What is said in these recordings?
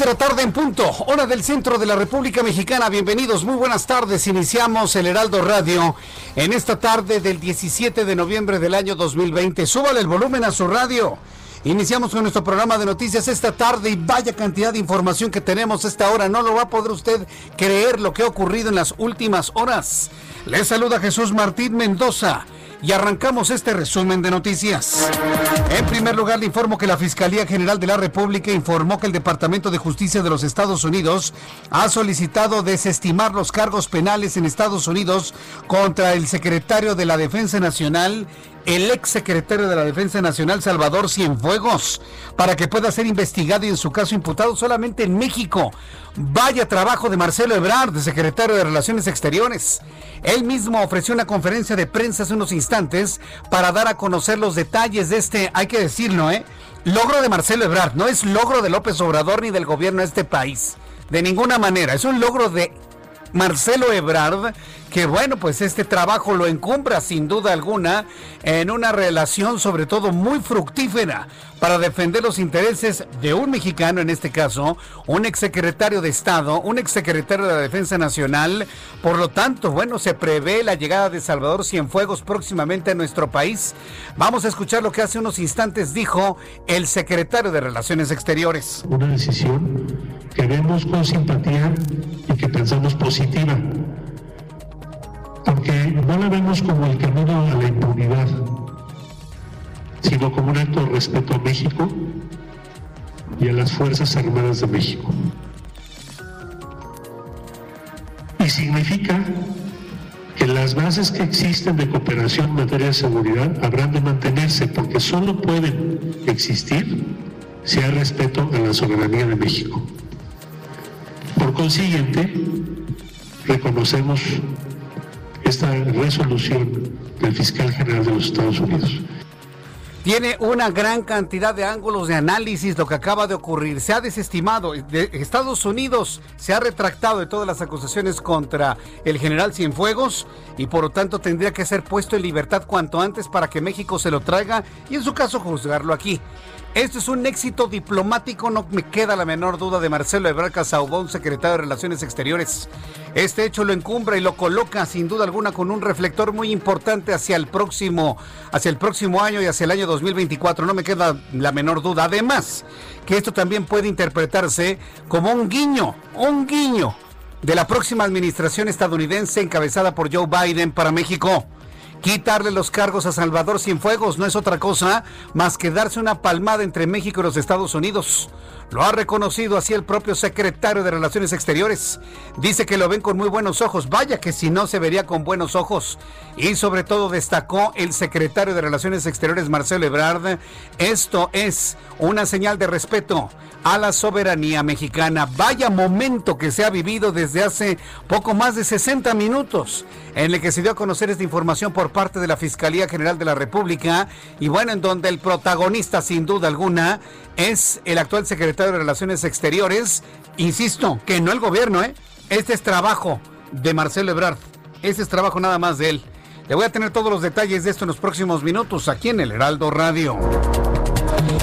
De la tarde en punto, hora del centro de la República Mexicana. Bienvenidos, muy buenas tardes. Iniciamos el Heraldo Radio en esta tarde del 17 de noviembre del año 2020. Súbale el volumen a su radio. Iniciamos con nuestro programa de noticias esta tarde y vaya cantidad de información que tenemos esta hora. No lo va a poder usted creer lo que ha ocurrido en las últimas horas. Les saluda Jesús Martín Mendoza y arrancamos este resumen de noticias. En primer lugar, le informo que la Fiscalía General de la República informó que el Departamento de Justicia de los Estados Unidos ha solicitado desestimar los cargos penales en Estados Unidos contra el secretario de la Defensa Nacional el ex secretario de la Defensa Nacional, Salvador Cienfuegos, para que pueda ser investigado y en su caso imputado solamente en México. Vaya trabajo de Marcelo Ebrard, secretario de Relaciones Exteriores. Él mismo ofreció una conferencia de prensa hace unos instantes para dar a conocer los detalles de este, hay que decirlo, ¿eh? Logro de Marcelo Ebrard, no es logro de López Obrador ni del gobierno de este país. De ninguna manera, es un logro de Marcelo Ebrard, que bueno, pues este trabajo lo encumbra sin duda alguna en una relación sobre todo muy fructífera para defender los intereses de un mexicano, en este caso, un exsecretario de Estado, un exsecretario de la Defensa Nacional. Por lo tanto, bueno, se prevé la llegada de Salvador Cienfuegos próximamente a nuestro país. Vamos a escuchar lo que hace unos instantes dijo el secretario de Relaciones Exteriores. Una decisión que vemos con simpatía y que pensamos positiva porque no la vemos como el camino a la impunidad, sino como un acto de respeto a México y a las Fuerzas Armadas de México. Y significa que las bases que existen de cooperación en materia de seguridad habrán de mantenerse, porque solo pueden existir si hay respeto a la soberanía de México. Por consiguiente, reconocemos esta resolución del fiscal general de los Estados Unidos. Tiene una gran cantidad de ángulos de análisis lo que acaba de ocurrir. Se ha desestimado. De Estados Unidos se ha retractado de todas las acusaciones contra el general Cienfuegos y por lo tanto tendría que ser puesto en libertad cuanto antes para que México se lo traiga y en su caso juzgarlo aquí. Esto es un éxito diplomático, no me queda la menor duda de Marcelo Ebrard Casaubón, secretario de Relaciones Exteriores. Este hecho lo encumbra y lo coloca sin duda alguna con un reflector muy importante hacia el próximo, hacia el próximo año y hacia el año 2024. No me queda la menor duda. Además, que esto también puede interpretarse como un guiño, un guiño de la próxima administración estadounidense encabezada por Joe Biden para México. Quitarle los cargos a Salvador Cienfuegos no es otra cosa más que darse una palmada entre México y los Estados Unidos. Lo ha reconocido así el propio secretario de Relaciones Exteriores. Dice que lo ven con muy buenos ojos. Vaya que si no se vería con buenos ojos. Y sobre todo destacó el secretario de Relaciones Exteriores, Marcelo Ebrard. Esto es una señal de respeto a la soberanía mexicana. Vaya momento que se ha vivido desde hace poco más de 60 minutos en el que se dio a conocer esta información por parte de la Fiscalía General de la República y bueno, en donde el protagonista sin duda alguna es el actual secretario de Relaciones Exteriores. Insisto, que no el gobierno, ¿eh? Este es trabajo de Marcelo Ebrard. Este es trabajo nada más de él. Le voy a tener todos los detalles de esto en los próximos minutos aquí en el Heraldo Radio.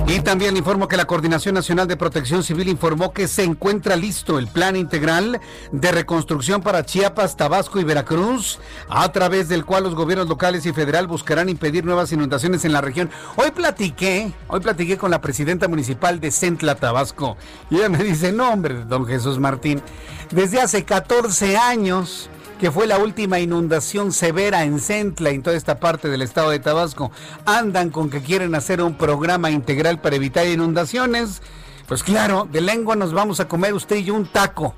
Y también informo que la Coordinación Nacional de Protección Civil informó que se encuentra listo el plan integral de reconstrucción para Chiapas, Tabasco y Veracruz, a través del cual los gobiernos locales y federal buscarán impedir nuevas inundaciones en la región. Hoy platiqué, hoy platiqué con la presidenta municipal de Centla, Tabasco, y ella me dice, no hombre, don Jesús Martín, desde hace 14 años que fue la última inundación severa en Centla, en toda esta parte del estado de Tabasco, andan con que quieren hacer un programa integral para evitar inundaciones. Pues claro, de lengua nos vamos a comer usted y yo un taco.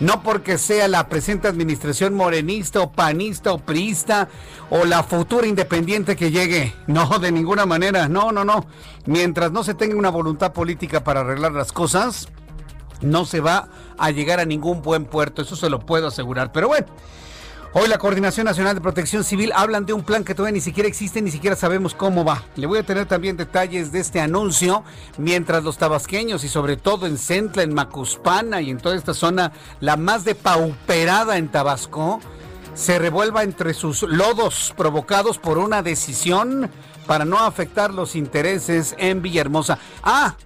No porque sea la presente administración morenista o panista o priista o la futura independiente que llegue. No, de ninguna manera. No, no, no. Mientras no se tenga una voluntad política para arreglar las cosas, no se va a llegar a ningún buen puerto, eso se lo puedo asegurar. Pero bueno, Hoy la Coordinación Nacional de Protección Civil hablan de un plan que todavía ni siquiera existe, ni siquiera sabemos cómo va. Le voy a tener también detalles de este anuncio, mientras los tabasqueños y sobre todo en Centla, en Macuspana y en toda esta zona, la más depauperada en Tabasco, se revuelva entre sus lodos provocados por una decisión para no afectar los intereses en Villahermosa. Ah,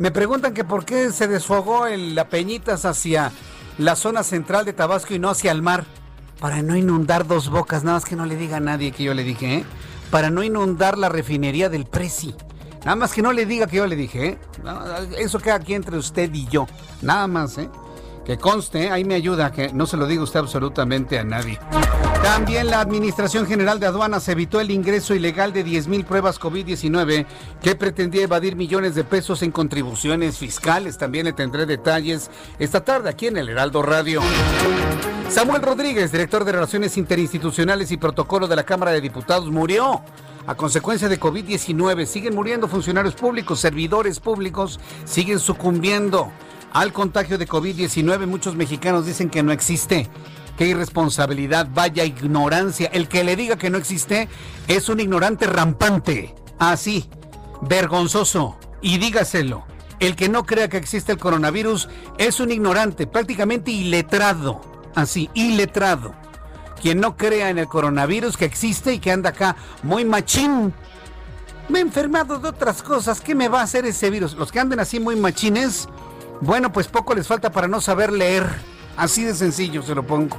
me preguntan que por qué se desfogó el, la Peñitas hacia la zona central de Tabasco y no hacia el mar. Para no inundar dos bocas, nada más que no le diga a nadie que yo le dije, ¿eh? Para no inundar la refinería del Prezi. Nada más que no le diga que yo le dije, ¿eh? Eso queda aquí entre usted y yo. Nada más, ¿eh? Que conste, ¿eh? ahí me ayuda, que no se lo diga usted absolutamente a nadie. También la Administración General de Aduanas evitó el ingreso ilegal de 10.000 pruebas COVID-19 que pretendía evadir millones de pesos en contribuciones fiscales. También le tendré detalles esta tarde aquí en el Heraldo Radio. Samuel Rodríguez, director de Relaciones Interinstitucionales y Protocolo de la Cámara de Diputados, murió a consecuencia de COVID-19. Siguen muriendo funcionarios públicos, servidores públicos, siguen sucumbiendo al contagio de COVID-19. Muchos mexicanos dicen que no existe. Qué irresponsabilidad, vaya ignorancia. El que le diga que no existe es un ignorante rampante. Así, vergonzoso. Y dígaselo. El que no crea que existe el coronavirus es un ignorante, prácticamente iletrado. Así, iletrado. Quien no crea en el coronavirus que existe y que anda acá muy machín. Me he enfermado de otras cosas. ¿Qué me va a hacer ese virus? Los que anden así muy machines, bueno, pues poco les falta para no saber leer. Así de sencillo se lo pongo.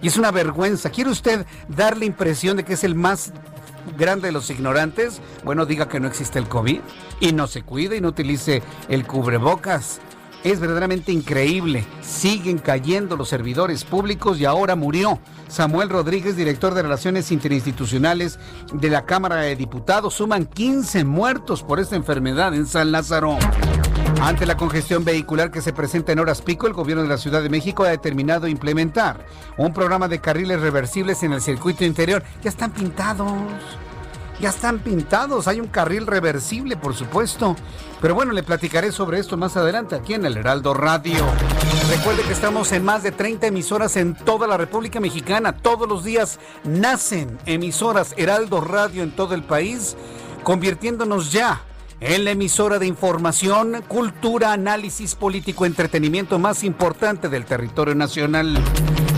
Y es una vergüenza. ¿Quiere usted dar la impresión de que es el más grande de los ignorantes? Bueno, diga que no existe el COVID y no se cuide y no utilice el cubrebocas. Es verdaderamente increíble. Siguen cayendo los servidores públicos y ahora murió. Samuel Rodríguez, director de Relaciones Interinstitucionales de la Cámara de Diputados, suman 15 muertos por esta enfermedad en San Lázaro. Ante la congestión vehicular que se presenta en horas pico, el gobierno de la Ciudad de México ha determinado implementar un programa de carriles reversibles en el circuito interior. Ya están pintados. Ya están pintados. Hay un carril reversible, por supuesto. Pero bueno, le platicaré sobre esto más adelante aquí en el Heraldo Radio. Recuerde que estamos en más de 30 emisoras en toda la República Mexicana. Todos los días nacen emisoras Heraldo Radio en todo el país, convirtiéndonos ya en la emisora de información, cultura, análisis político, entretenimiento más importante del territorio nacional.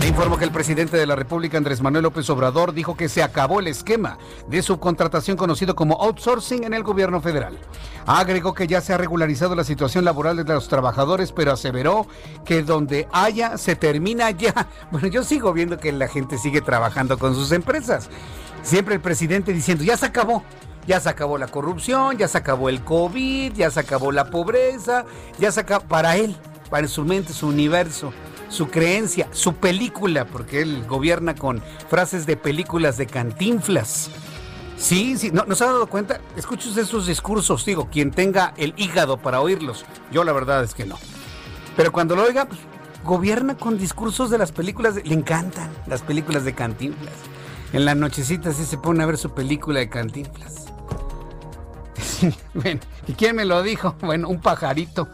Le informo que el presidente de la República, Andrés Manuel López Obrador, dijo que se acabó el esquema de subcontratación conocido como outsourcing en el gobierno federal. Agregó que ya se ha regularizado la situación laboral de los trabajadores, pero aseveró que donde haya, se termina ya. Bueno, yo sigo viendo que la gente sigue trabajando con sus empresas. Siempre el presidente diciendo, ya se acabó. Ya se acabó la corrupción, ya se acabó el COVID, ya se acabó la pobreza, ya se acabó para él, para su mente, su universo, su creencia, su película, porque él gobierna con frases de películas de cantinflas. Sí, sí, ¿no, ¿no se ha dado cuenta? Escuche esos discursos, digo, quien tenga el hígado para oírlos. Yo la verdad es que no. Pero cuando lo oiga, pues, gobierna con discursos de las películas, le encantan las películas de cantinflas. En la nochecita sí se pone a ver su película de cantinflas. ¿y quién me lo dijo? Bueno, un pajarito,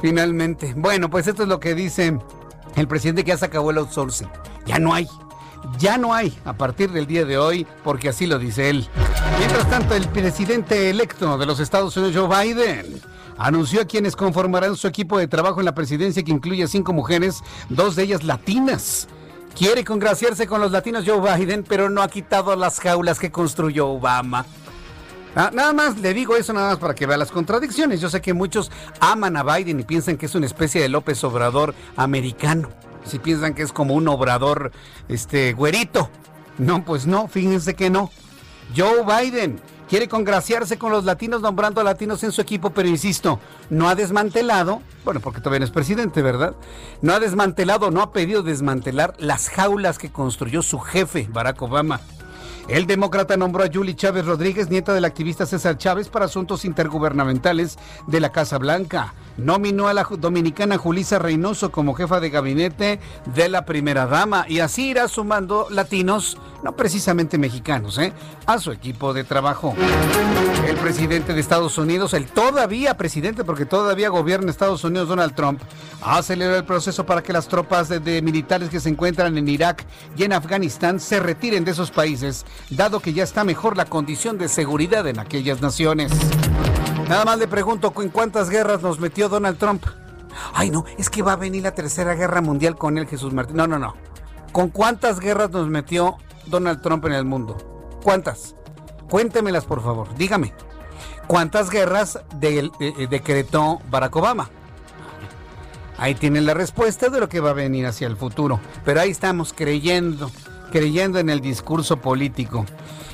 finalmente. Bueno, pues esto es lo que dice el presidente que ya se acabó el outsourcing. Ya no hay. Ya no hay a partir del día de hoy, porque así lo dice él. Mientras tanto, el presidente electo de los Estados Unidos, Joe Biden, anunció a quienes conformarán su equipo de trabajo en la presidencia que incluye a cinco mujeres, dos de ellas latinas. Quiere congraciarse con los latinos Joe Biden, pero no ha quitado las jaulas que construyó Obama. Ah, nada más le digo eso nada más para que vea las contradicciones. Yo sé que muchos aman a Biden y piensan que es una especie de López Obrador americano. Si piensan que es como un obrador este güerito. No, pues no, fíjense que no. Joe Biden quiere congraciarse con los latinos nombrando a latinos en su equipo, pero insisto, no ha desmantelado, bueno, porque todavía es presidente, ¿verdad? No ha desmantelado, no ha pedido desmantelar las jaulas que construyó su jefe, Barack Obama. El demócrata nombró a Julie Chávez Rodríguez, nieta del activista César Chávez, para asuntos intergubernamentales de la Casa Blanca. Nominó a la dominicana Julisa Reynoso como jefa de gabinete de la primera dama y así irá sumando latinos, no precisamente mexicanos, ¿eh? a su equipo de trabajo. El presidente de Estados Unidos, el todavía presidente, porque todavía gobierna Estados Unidos, Donald Trump, aceleró el proceso para que las tropas de militares que se encuentran en Irak y en Afganistán se retiren de esos países dado que ya está mejor la condición de seguridad en aquellas naciones. Nada más le pregunto, ¿en cuántas guerras nos metió Donald Trump? Ay, no, es que va a venir la tercera guerra mundial con él, Jesús Martín. No, no, no. ¿Con cuántas guerras nos metió Donald Trump en el mundo? ¿Cuántas? Cuéntemelas, por favor. Dígame. ¿Cuántas guerras decretó Barack Obama? Ahí tienen la respuesta de lo que va a venir hacia el futuro. Pero ahí estamos creyendo creyendo en el discurso político,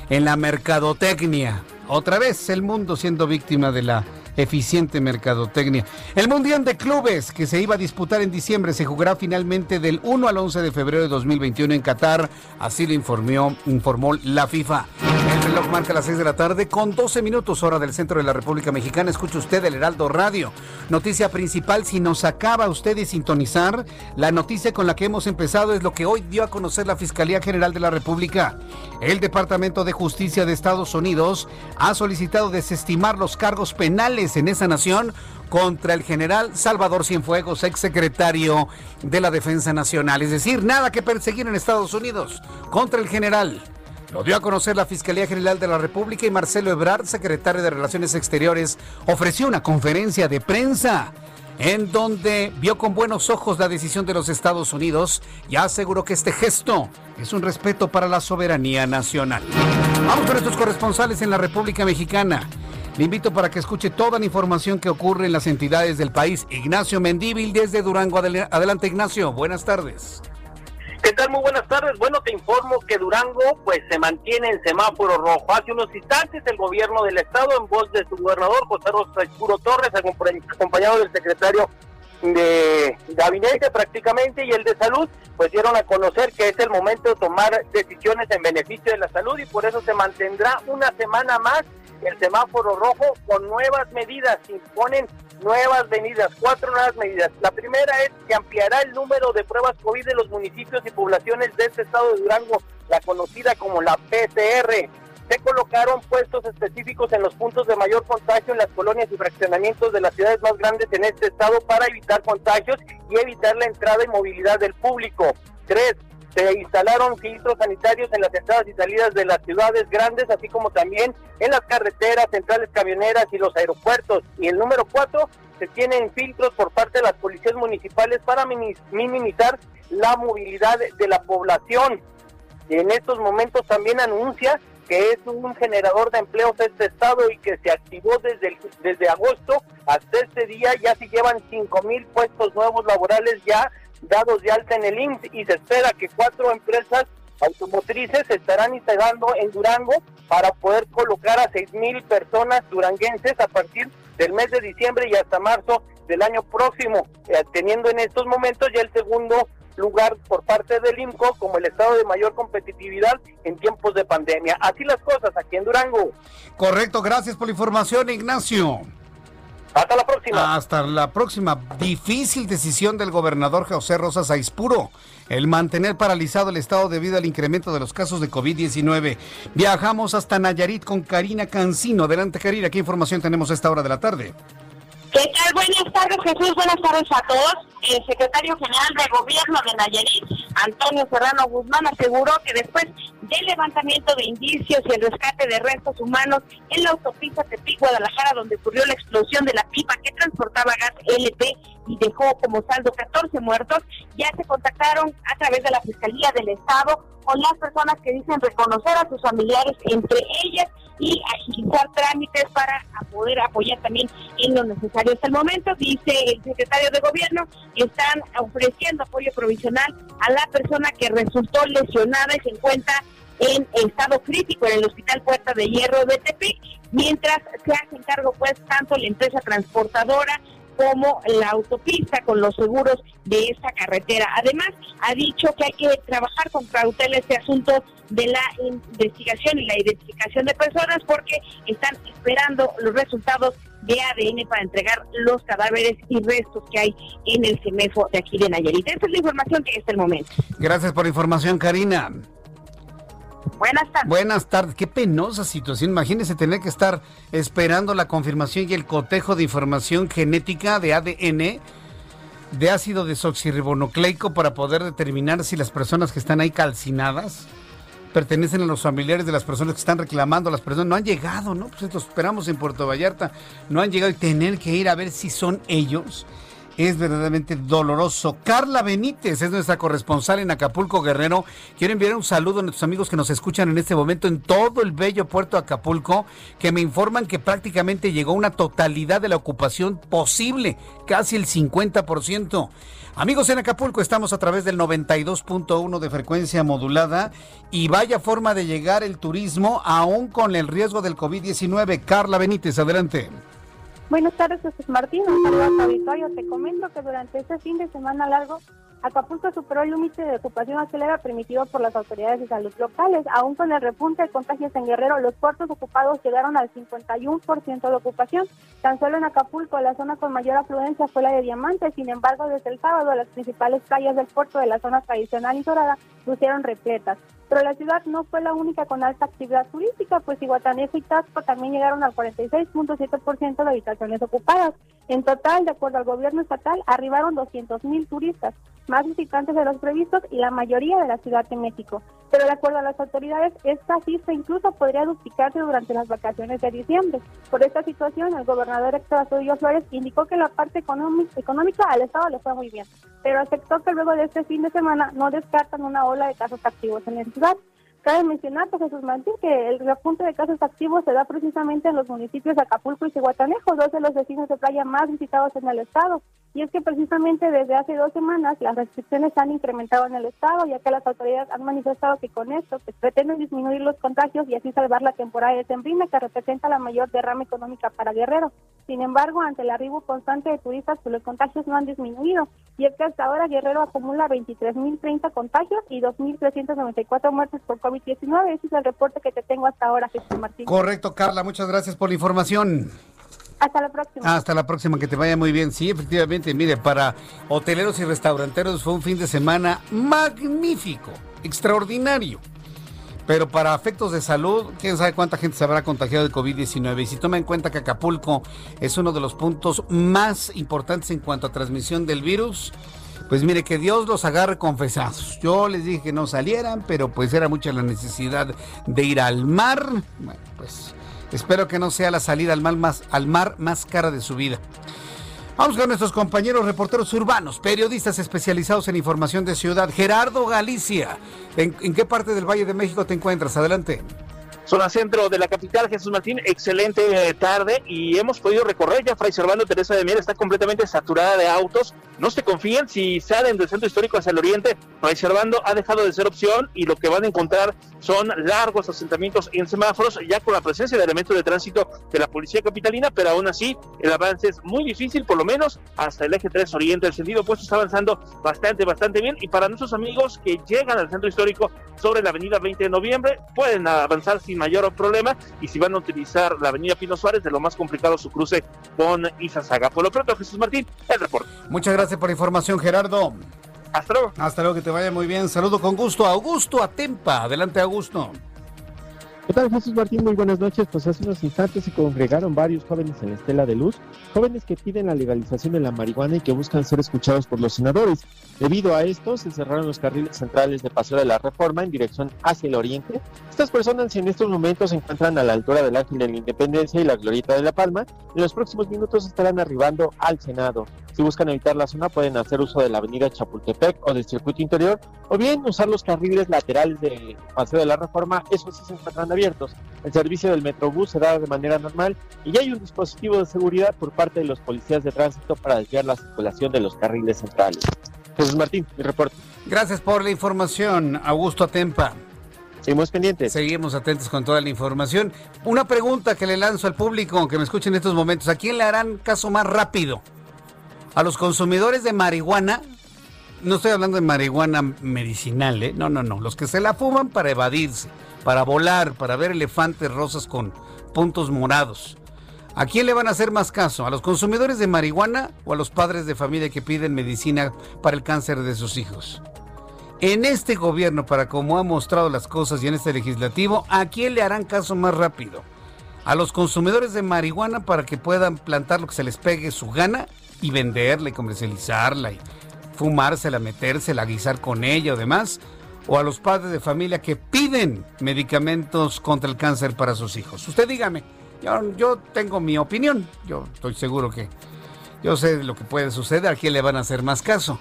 en la mercadotecnia. Otra vez el mundo siendo víctima de la eficiente mercadotecnia. El Mundial de Clubes que se iba a disputar en diciembre se jugará finalmente del 1 al 11 de febrero de 2021 en Qatar, así lo informó, informó la FIFA. El reloj marca las 6 de la tarde con 12 minutos hora del centro de la República Mexicana. Escucha usted el Heraldo Radio. Noticia principal, si nos acaba usted de sintonizar, la noticia con la que hemos empezado es lo que hoy dio a conocer la Fiscalía General de la República. El Departamento de Justicia de Estados Unidos ha solicitado desestimar los cargos penales en esa nación contra el general Salvador Cienfuegos, exsecretario de la Defensa Nacional. Es decir, nada que perseguir en Estados Unidos contra el general. Lo dio a conocer la Fiscalía General de la República y Marcelo Ebrard, secretario de Relaciones Exteriores, ofreció una conferencia de prensa en donde vio con buenos ojos la decisión de los Estados Unidos y aseguró que este gesto es un respeto para la soberanía nacional. Vamos con nuestros corresponsales en la República Mexicana. Le invito para que escuche toda la información que ocurre en las entidades del país. Ignacio Mendíbil desde Durango. Adelante, Ignacio. Buenas tardes. ¿Qué tal? Muy buenas tardes. Bueno, te informo que Durango pues se mantiene en semáforo rojo. Hace unos instantes el gobierno del estado en voz de su gobernador José Rosa Escuro Torres, acompañado del secretario de gabinete prácticamente y el de salud, pues dieron a conocer que es el momento de tomar decisiones en beneficio de la salud y por eso se mantendrá una semana más el semáforo rojo con nuevas medidas, imponen nuevas medidas, cuatro nuevas medidas. La primera es que ampliará el número de pruebas COVID de los municipios y poblaciones de este estado de Durango, la conocida como la PCR. Se colocaron puestos específicos en los puntos de mayor contagio en las colonias y fraccionamientos de las ciudades más grandes en este estado para evitar contagios y evitar la entrada y movilidad del público. Tres, se instalaron filtros sanitarios en las entradas y salidas de las ciudades grandes, así como también en las carreteras, centrales camioneras y los aeropuertos. Y el número cuatro, se tienen filtros por parte de las policías municipales para minimizar la movilidad de la población. En estos momentos también anuncia que es un generador de empleos este estado y que se activó desde, desde agosto hasta este día, ya se llevan cinco mil puestos nuevos laborales ya dados de alta en el IMSS y se espera que cuatro empresas automotrices se estarán instalando en Durango para poder colocar a seis mil personas duranguenses a partir del mes de diciembre y hasta marzo del año próximo, eh, teniendo en estos momentos ya el segundo lugar por parte del IMCO como el estado de mayor competitividad en tiempos de pandemia. Así las cosas aquí en Durango. Correcto, gracias por la información, Ignacio. Hasta la próxima. Hasta la próxima. Difícil decisión del gobernador José Rosas Aispuro el mantener paralizado el estado debido al incremento de los casos de COVID-19. Viajamos hasta Nayarit con Karina Cancino. Adelante, Karina, ¿qué información tenemos a esta hora de la tarde? ¿Qué tal? Buenas tardes, Jesús. Buenas tardes a todos. El secretario general de Gobierno de Nayarit, Antonio Serrano Guzmán, aseguró que después del levantamiento de indicios y el rescate de restos humanos en la autopista Tepic-Guadalajara, donde ocurrió la explosión de la pipa que transportaba gas LP y dejó como saldo 14 muertos, ya se contactaron a través de la Fiscalía del Estado con las personas que dicen reconocer a sus familiares, entre ellas, y agilizar trámites para poder apoyar también en lo necesario. Hasta el momento, dice el secretario de Gobierno, están ofreciendo apoyo provisional a la persona que resultó lesionada y se encuentra en estado crítico en el Hospital Puerta de Hierro de Tepic, mientras se hace cargo pues tanto la empresa transportadora como la autopista con los seguros de esta carretera. Además, ha dicho que hay que trabajar con cautela este asunto de la investigación y la identificación de personas porque están esperando los resultados de ADN para entregar los cadáveres y restos que hay en el CEMEFO de aquí de Nayarit. Esta es la información que está el momento. Gracias por la información, Karina. Buenas tardes. Buenas tardes. Qué penosa situación. Imagínese tener que estar esperando la confirmación y el cotejo de información genética de ADN de ácido desoxirribonucleico para poder determinar si las personas que están ahí calcinadas pertenecen a los familiares de las personas que están reclamando, las personas no han llegado, ¿no? Pues esperamos en Puerto Vallarta, no han llegado y tener que ir a ver si son ellos es verdaderamente doloroso. Carla Benítez es nuestra corresponsal en Acapulco Guerrero. Quiero enviar un saludo a nuestros amigos que nos escuchan en este momento en todo el bello puerto Acapulco, que me informan que prácticamente llegó una totalidad de la ocupación posible, casi el 50%. Amigos en Acapulco, estamos a través del 92.1 de frecuencia modulada y vaya forma de llegar el turismo aún con el riesgo del COVID-19. Carla Benítez, adelante. Buenas tardes, Jesús Martín. Un saludo a tu auditorio. Te comento que durante este fin de semana largo, Acapulco superó el límite de ocupación acelera permitido por las autoridades de salud locales. Aún con el repunte de contagios en Guerrero, los puertos ocupados llegaron al 51% de ocupación. Tan solo en Acapulco, la zona con mayor afluencia fue la de Diamante. Sin embargo, desde el sábado, las principales playas del puerto de la zona tradicional y dorada lucieron repletas. Pero la ciudad no fue la única con alta actividad turística, pues Iguatanejo y Tasco también llegaron al 46.7% de habitaciones ocupadas. En total, de acuerdo al gobierno estatal, arribaron 200.000 turistas, más visitantes de los previstos y la mayoría de la Ciudad de México. Pero de acuerdo a las autoridades, esta cifra incluso podría duplicarse durante las vacaciones de diciembre. Por esta situación, el gobernador Héctor Astudillo Flores indicó que la parte económica al Estado le fue muy bien, pero aceptó que luego de este fin de semana no descartan una ola de casos activos en el ciudad. Cabe mencionar, pues, Jesús Martín, que el repunte de casos activos se da precisamente en los municipios de Acapulco y Cihuatanejo, dos de los vecinos de playa más visitados en el estado. Y es que precisamente desde hace dos semanas las restricciones han incrementado en el estado, ya que las autoridades han manifestado que con esto pues, pretenden disminuir los contagios y así salvar la temporada de tembrina, que representa la mayor derrama económica para Guerrero. Sin embargo, ante el arribo constante de turistas, pues los contagios no han disminuido. Y es que hasta ahora Guerrero acumula 23.030 contagios y 2.394 muertes por COVID-19. Ese es el reporte que te tengo hasta ahora, Jesús Martín. Correcto, Carla. Muchas gracias por la información. Hasta la próxima. Hasta la próxima, que te vaya muy bien. Sí, efectivamente, mire, para hoteleros y restauranteros fue un fin de semana magnífico, extraordinario. Pero para efectos de salud, quién sabe cuánta gente se habrá contagiado de COVID-19. Y si toma en cuenta que Acapulco es uno de los puntos más importantes en cuanto a transmisión del virus, pues mire, que Dios los agarre confesados. Yo les dije que no salieran, pero pues era mucha la necesidad de ir al mar. Bueno, pues espero que no sea la salida al mar más, al mar más cara de su vida. Vamos con nuestros compañeros reporteros urbanos, periodistas especializados en información de ciudad. Gerardo Galicia, ¿en, en qué parte del Valle de México te encuentras? Adelante zona centro de la capital, Jesús Martín, excelente eh, tarde y hemos podido recorrer ya Fray Servando Teresa de Mier está completamente saturada de autos, no se confíen si salen del centro histórico hacia el oriente, Fray Servando ha dejado de ser opción y lo que van a encontrar son largos asentamientos en semáforos ya con la presencia de elementos de tránsito de la policía capitalina, pero aún así el avance es muy difícil, por lo menos hasta el eje 3 oriente, el sentido opuesto está avanzando bastante, bastante bien y para nuestros amigos que llegan al centro histórico sobre la avenida 20 de noviembre pueden avanzar sin mayor problema y si van a utilizar la avenida Pino Suárez, de lo más complicado su cruce con Izazaga. Por lo pronto, Jesús Martín, el reporte. Muchas gracias por la información, Gerardo. Hasta luego. Hasta luego, que te vaya muy bien. Saludo con gusto a Augusto Atempa. Adelante, Augusto. ¿Qué tal Jesús Martín? Muy buenas noches. Pues hace unos instantes se congregaron varios jóvenes en la Estela de Luz, jóvenes que piden la legalización de la marihuana y que buscan ser escuchados por los senadores. Debido a esto, se cerraron los carriles centrales de Paseo de la Reforma en dirección hacia el oriente. Estas personas en estos momentos se encuentran a la altura del Ángel de la Independencia y la Glorieta de la Palma. En los próximos minutos estarán arribando al Senado. Si buscan evitar la zona, pueden hacer uso de la avenida Chapultepec o del circuito interior, o bien usar los carriles laterales del Paseo de la Reforma. Eso sí se encuentran abiertos. El servicio del Metrobús se da de manera normal y ya hay un dispositivo de seguridad por parte de los policías de tránsito para desviar la circulación de los carriles centrales. Jesús Martín, mi reporte. Gracias por la información, Augusto Atempa. Seguimos pendientes. Seguimos atentos con toda la información. Una pregunta que le lanzo al público que me escuche en estos momentos. ¿A quién le harán caso más rápido? ¿A los consumidores de marihuana? No estoy hablando de marihuana medicinal, ¿eh? No, no, no. Los que se la fuman para evadirse, para volar, para ver elefantes rosas con puntos morados. ¿A quién le van a hacer más caso? ¿A los consumidores de marihuana o a los padres de familia que piden medicina para el cáncer de sus hijos? En este gobierno, para como ha mostrado las cosas y en este legislativo, ¿a quién le harán caso más rápido? ¿A los consumidores de marihuana para que puedan plantar lo que se les pegue su gana y venderla y comercializarla y fumársela, metérsela, guisar con ella o demás? ¿O a los padres de familia que piden medicamentos contra el cáncer para sus hijos? Usted dígame. Yo, tengo mi opinión. Yo estoy seguro que yo sé lo que puede suceder. ¿A quién le van a hacer más caso?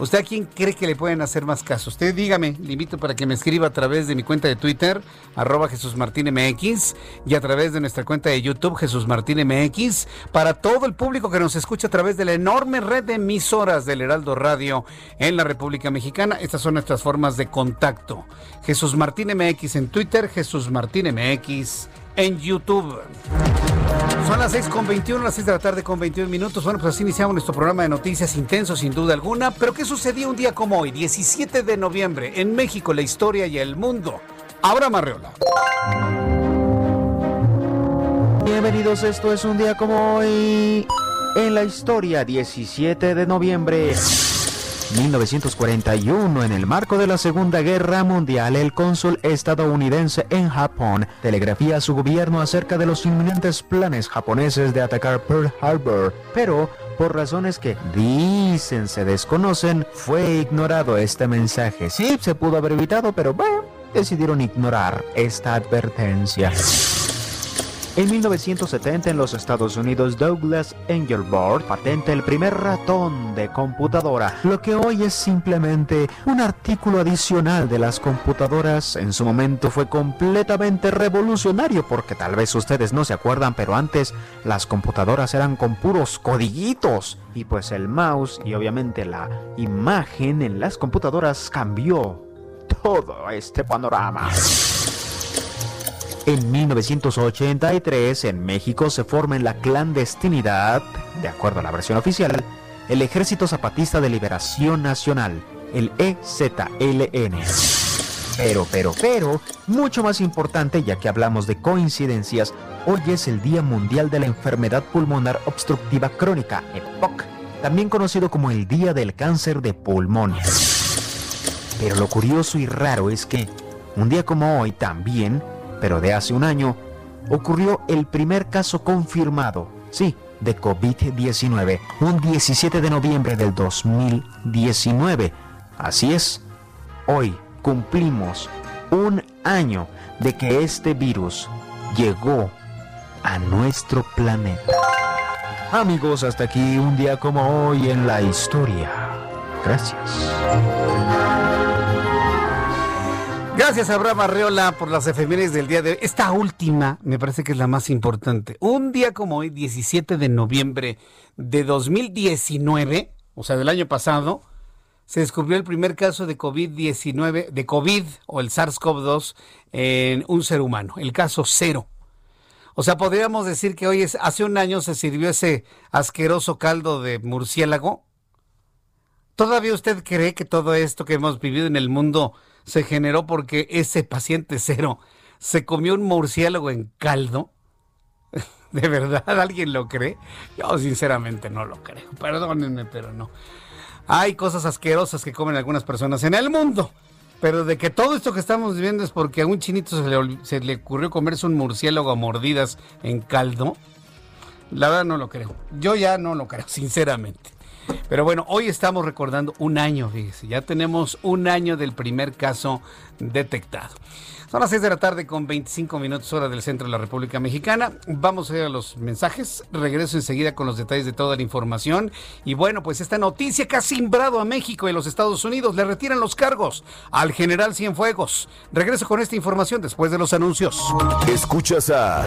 ¿Usted a quién cree que le pueden hacer más caso? Usted dígame, le invito para que me escriba a través de mi cuenta de Twitter, arroba Jesús Martín MX, y a través de nuestra cuenta de YouTube, Jesús Martín MX, para todo el público que nos escucha a través de la enorme red de emisoras del Heraldo Radio en la República Mexicana. Estas son nuestras formas de contacto. Jesús Martín MX en Twitter, Jesús Martín MX en YouTube. Son las 6 con 21, las 6 de la tarde con 21 minutos. Bueno, pues así iniciamos nuestro programa de noticias intenso, sin duda alguna. Pero ¿qué sucedió un día como hoy, 17 de noviembre, en México, la historia y el mundo? Abraham Arreola. Bienvenidos, esto es un día como hoy. En la historia, 17 de noviembre. 1941, en el marco de la Segunda Guerra Mundial, el cónsul estadounidense en Japón telegrafía a su gobierno acerca de los inminentes planes japoneses de atacar Pearl Harbor, pero por razones que dicen se desconocen, fue ignorado este mensaje. Sí, se pudo haber evitado, pero bueno, decidieron ignorar esta advertencia. En 1970 en los Estados Unidos, Douglas Engelbart patenta el primer ratón de computadora, lo que hoy es simplemente un artículo adicional de las computadoras. En su momento fue completamente revolucionario porque tal vez ustedes no se acuerdan, pero antes las computadoras eran con puros codiguitos y pues el mouse y obviamente la imagen en las computadoras cambió todo este panorama. En 1983, en México se forma en la clandestinidad, de acuerdo a la versión oficial, el Ejército Zapatista de Liberación Nacional, el EZLN. Pero, pero, pero, mucho más importante, ya que hablamos de coincidencias, hoy es el Día Mundial de la Enfermedad Pulmonar Obstructiva Crónica, EPOC, también conocido como el Día del Cáncer de Pulmón. Pero lo curioso y raro es que, un día como hoy también, pero de hace un año, ocurrió el primer caso confirmado, sí, de COVID-19, un 17 de noviembre del 2019. Así es, hoy cumplimos un año de que este virus llegó a nuestro planeta. Amigos, hasta aquí un día como hoy en la historia. Gracias. Gracias, Abraham Arreola, por las efemérides del día de hoy. Esta última me parece que es la más importante. Un día como hoy, 17 de noviembre de 2019, o sea, del año pasado, se descubrió el primer caso de COVID-19, de COVID o el SARS-CoV-2 en un ser humano, el caso cero. O sea, podríamos decir que hoy es, hace un año se sirvió ese asqueroso caldo de murciélago. ¿Todavía usted cree que todo esto que hemos vivido en el mundo se generó porque ese paciente cero se comió un murciélago en caldo. ¿De verdad alguien lo cree? Yo sinceramente no lo creo. Perdónenme, pero no. Hay cosas asquerosas que comen algunas personas en el mundo. Pero de que todo esto que estamos viendo es porque a un chinito se le, se le ocurrió comerse un murciélago a mordidas en caldo, la verdad no lo creo. Yo ya no lo creo, sinceramente. Pero bueno, hoy estamos recordando un año, fíjese, ya tenemos un año del primer caso detectado. Son las 6 de la tarde con 25 minutos hora del centro de la República Mexicana. Vamos a ir a los mensajes. Regreso enseguida con los detalles de toda la información. Y bueno, pues esta noticia que ha simbrado a México y los Estados Unidos. Le retiran los cargos al general Cienfuegos. Regreso con esta información después de los anuncios. Escuchas a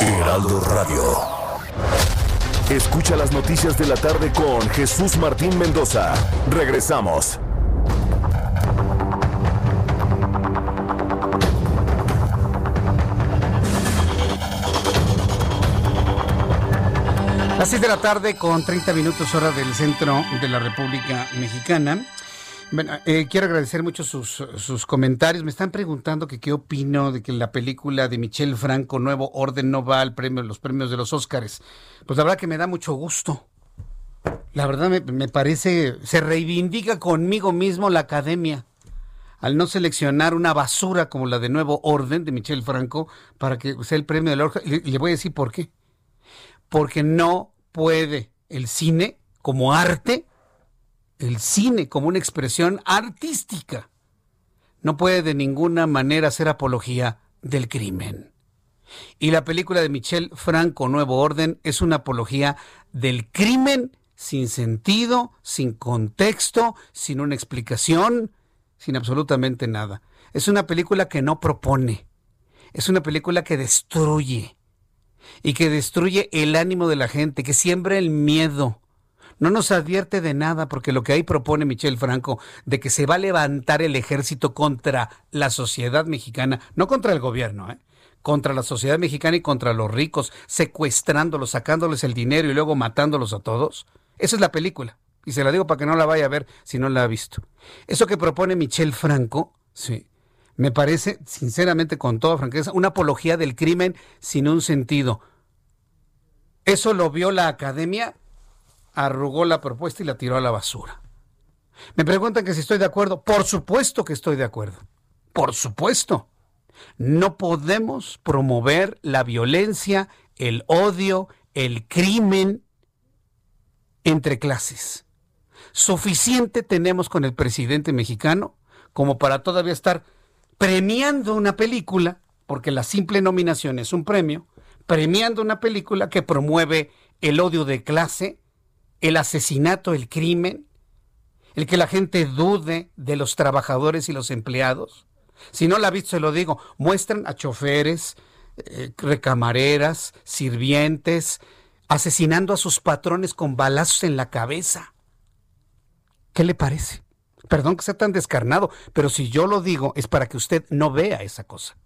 Heraldo Radio. Escucha las noticias de la tarde con Jesús Martín Mendoza. Regresamos. Las 6 de la tarde con 30 minutos hora del centro de la República Mexicana. Eh, quiero agradecer mucho sus, comentarios. Me están preguntando qué opino de que la película de Michel Franco, Nuevo Orden, no va al premio, los premios de los Óscares. Pues la verdad que me da mucho gusto. La verdad me, parece, se reivindica conmigo mismo la academia al no seleccionar una basura como la de Nuevo Orden de Michel Franco para que sea el premio del Oscar. Y le voy a decir por qué. Porque no puede el cine como arte el cine como una expresión artística no puede de ninguna manera ser apología del crimen. Y la película de Michel Franco, Nuevo Orden, es una apología del crimen sin sentido, sin contexto, sin una explicación, sin absolutamente nada. Es una película que no propone. Es una película que destruye. Y que destruye el ánimo de la gente, que siembra el miedo, no nos advierte de nada porque lo que ahí propone Michel Franco de que se va a levantar el ejército contra la sociedad mexicana, no contra el gobierno, ¿eh? contra la sociedad mexicana y contra los ricos, secuestrándolos, sacándoles el dinero y luego matándolos a todos. Esa es la película. Y se la digo para que no la vaya a ver si no la ha visto. Eso que propone Michel Franco, sí, me parece, sinceramente, con toda franqueza, una apología del crimen sin un sentido. Eso lo vio la academia arrugó la propuesta y la tiró a la basura. Me preguntan que si estoy de acuerdo. Por supuesto que estoy de acuerdo. Por supuesto. No podemos promover la violencia, el odio, el crimen entre clases. Suficiente tenemos con el presidente mexicano como para todavía estar premiando una película, porque la simple nominación es un premio, premiando una película que promueve el odio de clase, el asesinato, el crimen, el que la gente dude de los trabajadores y los empleados. Si no la ha visto, se lo digo, muestran a choferes, eh, recamareras, sirvientes, asesinando a sus patrones con balazos en la cabeza. ¿Qué le parece? Perdón que sea tan descarnado, pero si yo lo digo es para que usted no vea esa cosa.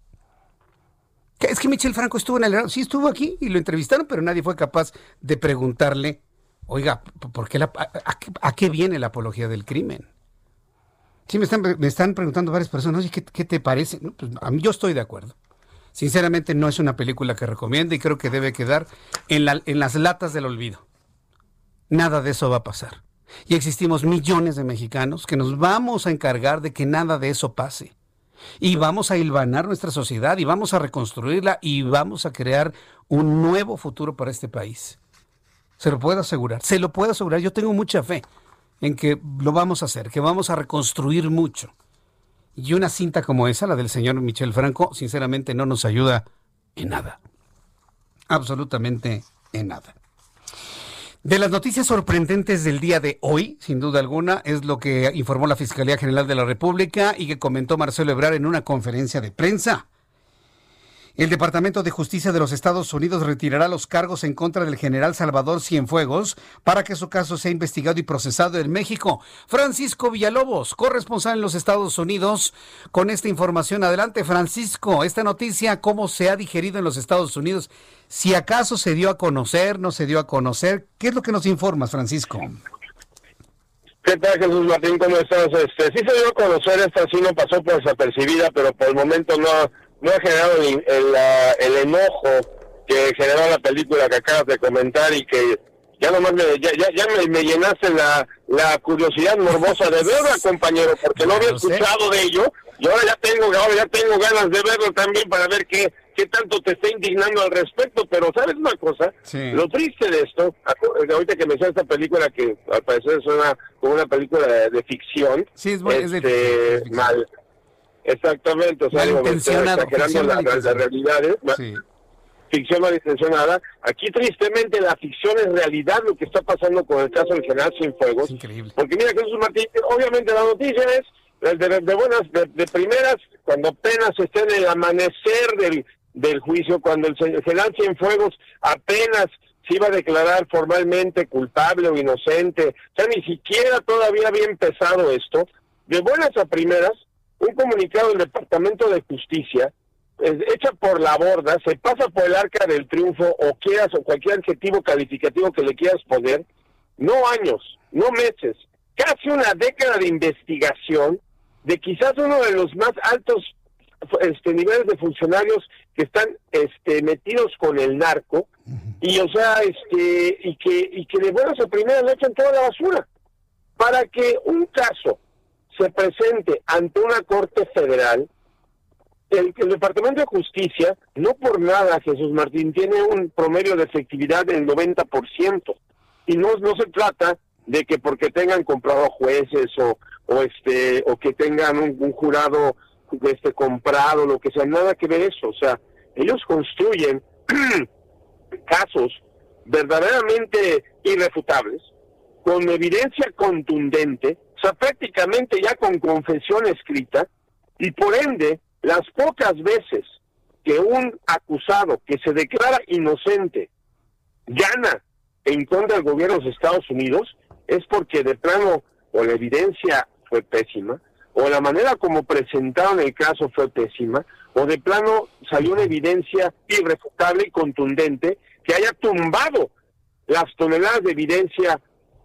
Es que Michel Franco estuvo en el... Sí, estuvo aquí y lo entrevistaron, pero nadie fue capaz de preguntarle Oiga, ¿por qué a, qué viene la apología del crimen? Sí, me están, me están preguntando varias personas, ¿qué, qué te parece? Pues, a yo estoy de acuerdo. Sinceramente no es una película que recomiendo y creo que debe quedar en, en las latas del olvido. Nada de eso va a pasar. Y existimos millones de mexicanos que nos vamos a encargar de que nada de eso pase. Y vamos a hilvanar nuestra sociedad y vamos a reconstruirla y vamos a crear un nuevo futuro para este país. Se lo puedo asegurar, se lo puedo asegurar. Yo tengo mucha fe en que lo vamos a hacer, que vamos a reconstruir mucho. Y una cinta como esa, la del señor Michel Franco, sinceramente no nos ayuda en nada. Absolutamente en nada. De las noticias sorprendentes del día de hoy, sin duda alguna, es lo que informó la Fiscalía General de la República y que comentó Marcelo Ebrard en una conferencia de prensa. El Departamento de Justicia de los Estados Unidos retirará los cargos en contra del general Salvador Cienfuegos para que su caso sea investigado y procesado en México. Francisco Villalobos, corresponsal en los Estados Unidos, con esta información. Adelante, Francisco. Esta noticia, ¿cómo se ha digerido en los Estados Unidos? Si acaso se dio a conocer, no se dio a conocer. ¿Qué es lo que nos informas, Francisco? ¿Qué tal, Jesús Martín? ¿Cómo estás? Este, sí se dio a conocer, esta sí no pasó por desapercibida, pero por el momento no no ha generado el, el, enojo que generó la película que acabas de comentar y que ya nomás me, ya, ya, me, llenaste la, la curiosidad morbosa de verla, compañero, porque no había escuchado de ello y ahora ya tengo, ahora ya tengo ganas de verlo también para ver qué, qué tanto te está indignando al respecto, pero ¿sabes una cosa? Lo triste de esto, ahorita que me sale esta película que al parecer suena como una película de, ficción, sí, es, es, este, mal Exactamente, o sea, exagerando las la realidades. Sí. Ficción malintencionada. Aquí, tristemente, la ficción es realidad lo que está pasando con el caso del general Cienfuegos. increíble. Porque mira, Jesús Martín, obviamente la noticia es de, buenas, de, primeras, cuando apenas está en el amanecer del, del juicio, cuando el general Cienfuegos apenas se iba a declarar formalmente culpable o inocente, o sea, ni siquiera todavía había empezado esto, de buenas a primeras, un comunicado del Departamento de Justicia hecha por la borda, se pasa por el arca del triunfo o quieras o cualquier adjetivo calificativo que le quieras poner, no años, no meses, casi una década de investigación de quizás uno de los más altos este, niveles de funcionarios que están este, metidos con el narco y o sea este y que y que de buenas a primeras le echan toda la basura para que un caso se presente ante una corte federal, el, el, Departamento de Justicia, no por nada, Jesús Martín, tiene un promedio de efectividad del 90%. Y no, no se trata de que porque tengan comprado jueces o, o este o que tengan un, jurado este comprado lo que sea nada que ver eso o sea ellos construyen casos verdaderamente irrefutables con evidencia contundente sea, prácticamente ya con confesión escrita, y por ende, las pocas veces que un acusado que se declara inocente gana en contra del gobierno de los Estados Unidos, es porque de plano o la evidencia fue pésima, o la manera como presentaron el caso fue pésima, o de plano salió una evidencia irrefutable y contundente que haya tumbado las toneladas de evidencia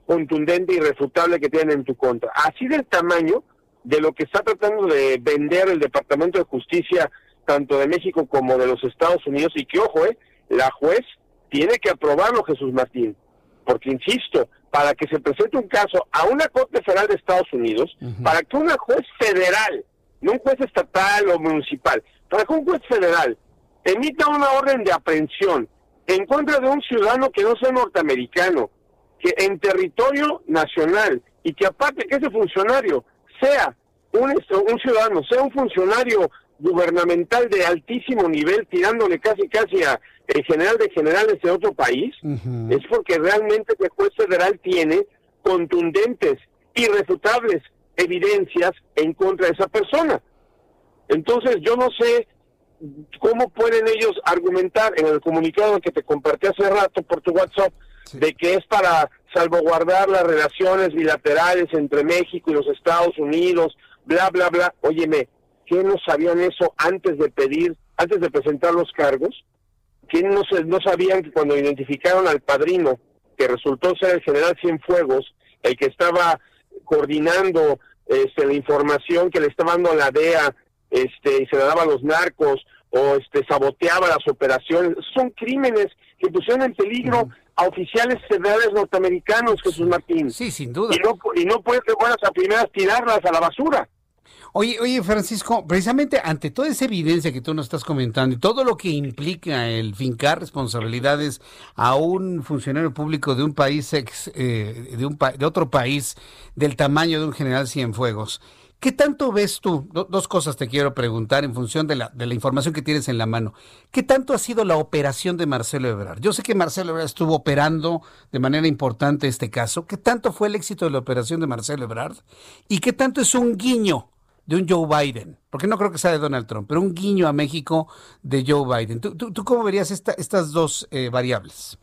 contundente y irrefutable que tienen en tu contra. Así del tamaño de lo que está tratando de vender el Departamento de Justicia, tanto de México como de los Estados Unidos, y que, ojo, eh, la juez tiene que aprobarlo, Jesús Martín, porque, insisto, para que se presente un caso a una Corte Federal de Estados Unidos, para que una juez federal, no un juez estatal o municipal, para que un juez federal emita una orden de aprehensión en contra de un ciudadano que no sea norteamericano, que en territorio nacional y que aparte que ese funcionario sea un, un ciudadano, sea un funcionario gubernamental de altísimo nivel, tirándole casi casi a el general de generales de otro país, es porque realmente el juez federal tiene contundentes, irrefutables evidencias en contra de esa persona. Entonces yo no sé cómo pueden ellos argumentar en el comunicado que te compartí hace rato por tu WhatsApp, de que es para salvaguardar las relaciones bilaterales entre México y los Estados Unidos, bla, bla, bla. Óyeme, ¿qué no sabían eso antes de pedir, antes de presentar los cargos? ¿Quién no, no sabían que cuando identificaron al padrino, que resultó ser el general Cienfuegos, el que estaba coordinando este, la información que le estaba dando a la DEA este, y se la daba a los narcos, o este, saboteaba las operaciones, son crímenes que pusieron en peligro a oficiales federales norteamericanos, Jesús Martín. Sí, sin duda. Y no, y no puede ser buenas a primeras tirarlas a la basura. Oye, oye, Francisco, precisamente ante toda esa evidencia que tú nos estás comentando y todo lo que implica el fincar responsabilidades a un funcionario público de un país ex, eh, de, un de otro país del tamaño de un general Cienfuegos, ¿Qué tanto ves tú? dos cosas te quiero preguntar en función de la, de la información que tienes en la mano. ¿Qué tanto ha sido la operación de Marcelo Ebrard? Yo sé que Marcelo Ebrard estuvo operando de manera importante este caso. ¿Qué tanto fue el éxito de la operación de Marcelo Ebrard? ¿Y qué tanto es un guiño de un Joe Biden, porque no creo que sea de Donald Trump, pero un guiño a México de Joe Biden. ¿Tú, tú, cómo verías esta, estas dos eh, variables?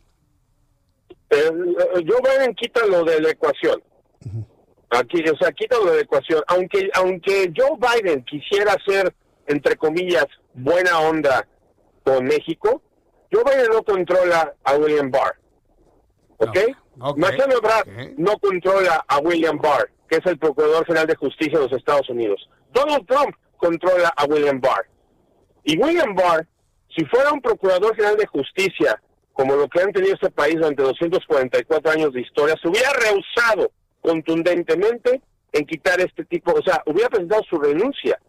Eh, Joe Biden quita lo de la ecuación. Aquí, o sea, quita lo de la ecuación. Aunque, aunque Joe Biden quisiera ser, entre comillas, buena onda con México, Joe Biden no controla a William Barr. ¿Ok? Marcelo Ebrard no controla a William Barr, que es el Procurador General de Justicia de los Estados Unidos. Donald Trump controla a William Barr. Y William Barr, si fuera un Procurador General de Justicia, como lo que han tenido este país durante 244 años de historia, se hubiera rehusado contundentemente en quitar este tipo, o sea, hubiera presentado su renuncia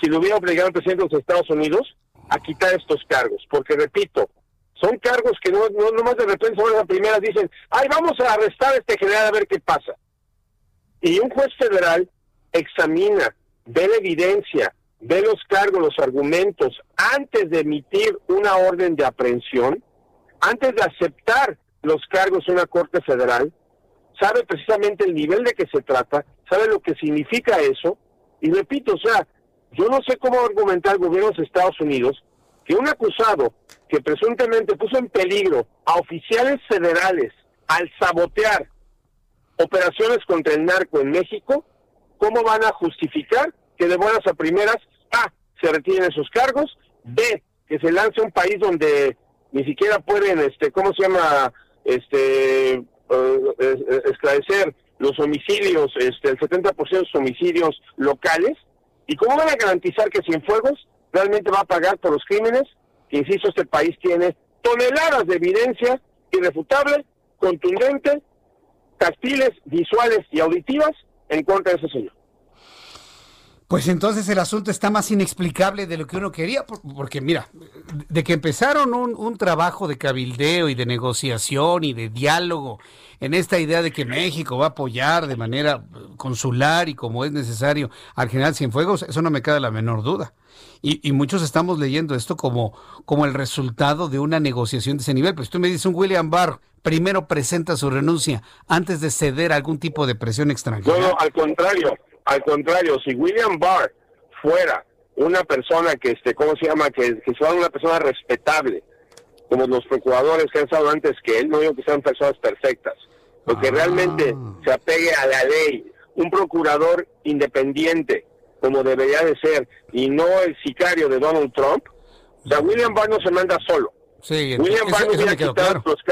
si lo hubiera obligado al presidente de los Estados Unidos a quitar estos cargos. Porque, repito, son cargos que no, no más de repente sobre la primera dicen, ay, vamos a arrestar a este general a ver qué pasa. Y un juez federal examina, ve la evidencia, ve los cargos, los argumentos, antes de emitir una orden de aprehensión, antes de aceptar los cargos en una corte federal, sabe precisamente el nivel de que se trata, sabe lo que significa eso, y repito, o sea, yo no sé cómo argumentar el gobierno de Estados Unidos que un acusado que presuntamente puso en peligro a oficiales federales al sabotear operaciones contra el narco en México, ¿cómo van a justificar que de buenas a primeras, A, se retiren esos cargos, B, que se lance a un país donde ni siquiera pueden, este, ¿cómo se llama? Este, esclarecer los homicidios, este, el 70% de los homicidios locales, ¿y cómo van a garantizar que Cienfuegos realmente va a pagar por los crímenes que, insisto, este país tiene toneladas de evidencia irrefutable, contundente, tastiles, visuales y auditivas en contra de ese señor. Pues entonces el asunto está más inexplicable de lo que uno quería, porque mira, de que empezaron un, un, trabajo de cabildeo y de negociación y de diálogo en esta idea de que México va a apoyar de manera consular y como es necesario al general Cienfuegos, eso no me queda la menor duda. Y, muchos estamos leyendo esto como, como el resultado de una negociación de ese nivel. Pues tú me dices, un William Barr primero presenta su renuncia antes de ceder a algún tipo de presión extranjera. No, no, al contrario, al contrario, si William Barr fuera una persona que, este, ¿cómo se llama? Que, que fuera una persona respetable, como los procuradores que han estado antes que él, no digo que sean personas perfectas, porque ah. realmente se apegue a la ley, un procurador independiente, como debería de ser, y no el sicario de Donald Trump, o sea, William Barr no se manda solo. Sí, William Barr no hubiera quitado los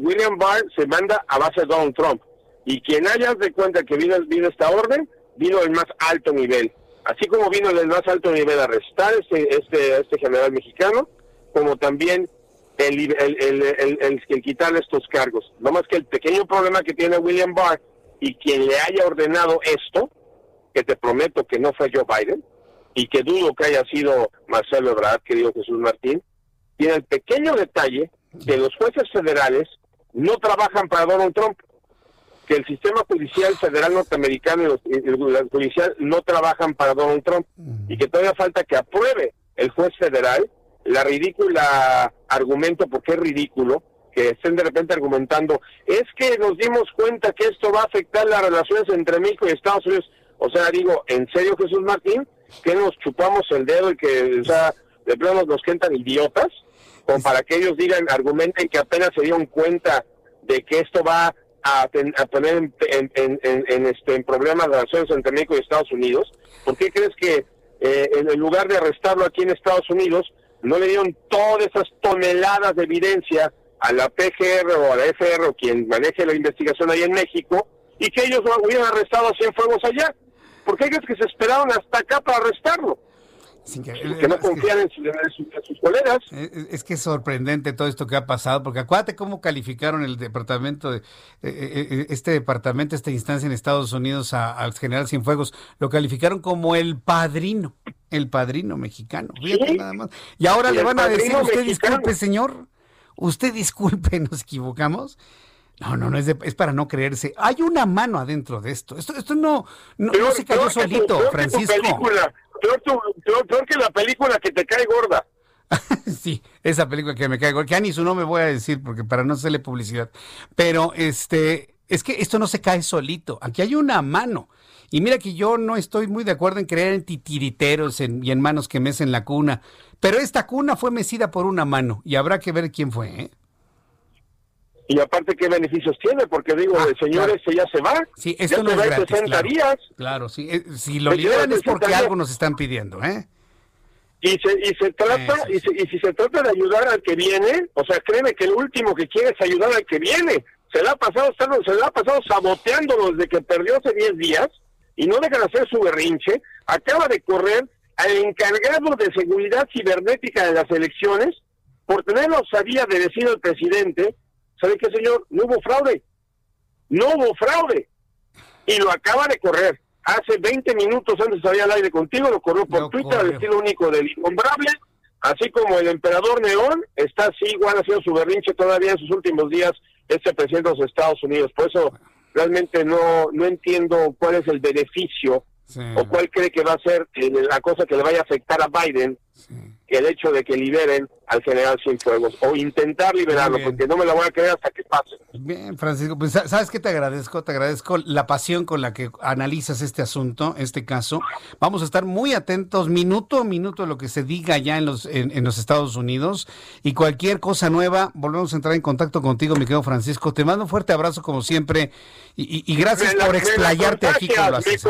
William Barr se manda a base de Donald Trump. Y quien haya de cuenta que vino, vino esta orden, vino el más alto nivel. Así como vino el más alto nivel a arrestar este, este, este general mexicano, como también el, el, el, el, quitarle estos cargos. No más que el pequeño problema que tiene William Barr y quien le haya ordenado esto, que te prometo que no fue Joe Biden y que dudo que haya sido Marcelo Ebrard, querido Jesús Martín, tiene el pequeño detalle que los jueces federales no trabajan para Donald Trump, que el sistema judicial federal norteamericano y el judicial no trabajan para Donald Trump y que todavía falta que apruebe el juez federal la ridícula argumento, porque es ridículo, que estén de repente argumentando, es que nos dimos cuenta que esto va a afectar las relaciones entre México y Estados Unidos. O sea, digo, ¿en serio Jesús Martín? ¿Que nos chupamos el dedo y que, o sea, de plano nos cuentan idiotas? Como para que ellos digan, argumenten que apenas se dieron cuenta de que esto va a, poner en, en, en, este, en problemas de relaciones entre México y Estados Unidos. ¿Por qué crees que eh, en lugar de arrestarlo aquí en Estados Unidos, no le dieron todas esas toneladas de evidencia a la PGR o a la FR o quien maneje la investigación ahí en México y que ellos hubieran arrestado a fuegos allá? ¿Por qué crees que se esperaron hasta acá para arrestarlo? Que, no confían en, sus colegas. Es que es sorprendente todo esto que ha pasado, porque acuérdate cómo calificaron el departamento, de, eh, eh, eh, este departamento, esta instancia en Estados Unidos al general Cienfuegos, lo calificaron como el padrino, el padrino mexicano. nada más. Y ahora le van a decir, usted disculpe, señor, usted disculpe, nos equivocamos. No, no, no, es, es para no creerse. Hay una mano adentro de esto. Esto, esto no, no, se cayó solito, Francisco. Peor, que la película que te cae gorda. sí, esa película que me cae gorda. Que ni su no me voy a decir porque para no hacerle publicidad. Pero este, es que esto no se cae solito. Aquí hay una mano. Y mira que yo no estoy muy de acuerdo en creer en titiriteros y en manos que mecen la cuna, pero esta cuna fue mecida por una mano y habrá que ver quién fue. ¿eh? Y aparte, ¿qué beneficios tiene? Porque digo, ah, el señor este ya se va. Sí, esto no es gratis, claro. días. Claro, sí. Eh, si lo liberan es porque algo nos están pidiendo, ¿eh? Y se, y se trata, y, y, si se trata de ayudar al que viene, o sea, créeme que el último que quiere es ayudar al que viene. Se le ha pasado, se le ha pasado saboteándolo desde que perdió hace 10 días y no deja de hacer su berrinche. Acaba de correr al encargado de seguridad cibernética de las elecciones por tener la osadía de decir al presidente ¿Sabe qué, señor? No hubo fraude. No hubo fraude. Y lo acaba de correr. Hace 20 minutos antes había al aire contigo, lo corrió por Twitter al estilo único del incombrable. Así como el emperador Neón está así, igual haciendo su berrinche todavía en sus últimos días, este presidente de los Estados Unidos. Por eso realmente no, no entiendo cuál es el beneficio o cuál cree que va a ser eh, la cosa que le vaya a afectar a Biden el hecho de que liberen al general Cienfuegos o intentar liberarlo, porque no me la voy a creer hasta que pase. Bien, Francisco, pues sabes que te agradezco, te agradezco la pasión con la que analizas este asunto, este caso. Vamos a estar muy atentos minuto a minuto a lo que se diga ya en los, en, los Estados Unidos y cualquier cosa nueva, volvemos a entrar en contacto contigo, mi querido Francisco. Te mando un fuerte abrazo como siempre y, gracias por explayarte aquí con lo haces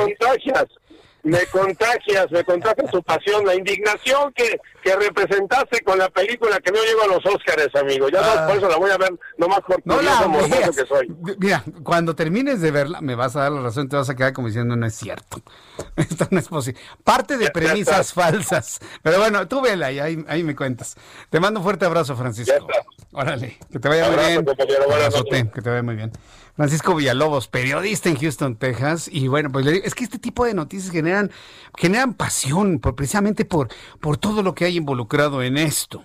me contagias, me contagias tu pasión, la indignación que, que representaste con la película que no llegó a los Óscares, amigo. Ya ah. por eso la voy a ver nomás por no la que soy. Mira, cuando termines de verla, me vas a dar la razón, te vas a quedar como diciendo, no es cierto. Esto no es posible. Parte de premisas falsas. Pero bueno, tú vela y ahí, ahí me cuentas. Te mando un fuerte abrazo, Francisco. Órale, que te vaya muy bien. que te vaya muy bien. Francisco Villalobos, periodista en Houston, Texas. Y bueno, pues es que este tipo de noticias generan, generan pasión, precisamente por, por todo lo que hay involucrado en esto.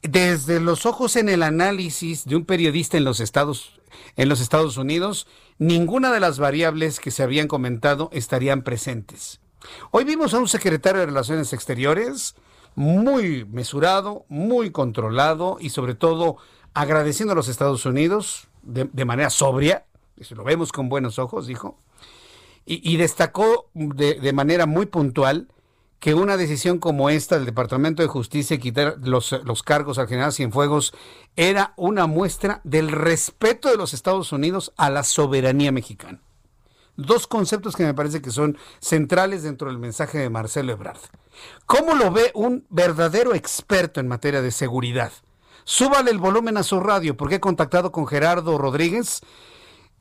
Desde los ojos en el análisis de un periodista en los Estados, en los Estados Unidos, ninguna de las variables que se habían comentado estarían presentes. Hoy vimos a un secretario de Relaciones Exteriores muy mesurado, muy controlado y sobre todo agradeciendo a los Estados Unidos de, manera sobria, eso lo vemos con buenos ojos, dijo, y, destacó de, manera muy puntual que una decisión como esta del Departamento de Justicia, quitar los, los cargos al general Cienfuegos, era una muestra del respeto de los Estados Unidos a la soberanía mexicana. Dos conceptos que me parece que son centrales dentro del mensaje de Marcelo Ebrard. ¿Cómo lo ve un verdadero experto en materia de seguridad? Súbale el volumen a su radio porque he contactado con Gerardo Rodríguez,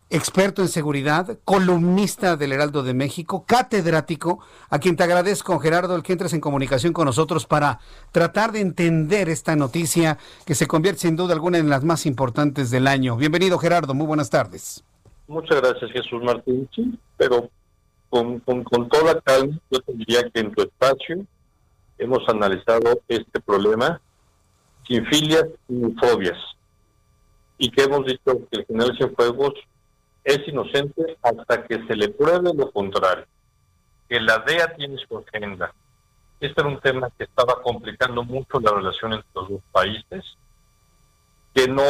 experto en seguridad, columnista del Heraldo de México, catedrático, a quien te agradezco, Gerardo, el que entres en comunicación con nosotros para tratar de entender esta noticia que se convierte sin duda alguna en las más importantes del año. Bienvenido, Gerardo, muy buenas tardes. Muchas gracias, Jesús Martín. Pero con, con, con toda calma, yo diría que en tu espacio hemos analizado este problema sin filias ni fobias. Y que hemos dicho que el general Cienfuegos es inocente hasta que se le pruebe lo contrario, que la DEA tiene su agenda. Este era un tema que estaba complicando mucho la relación entre los dos países, que no,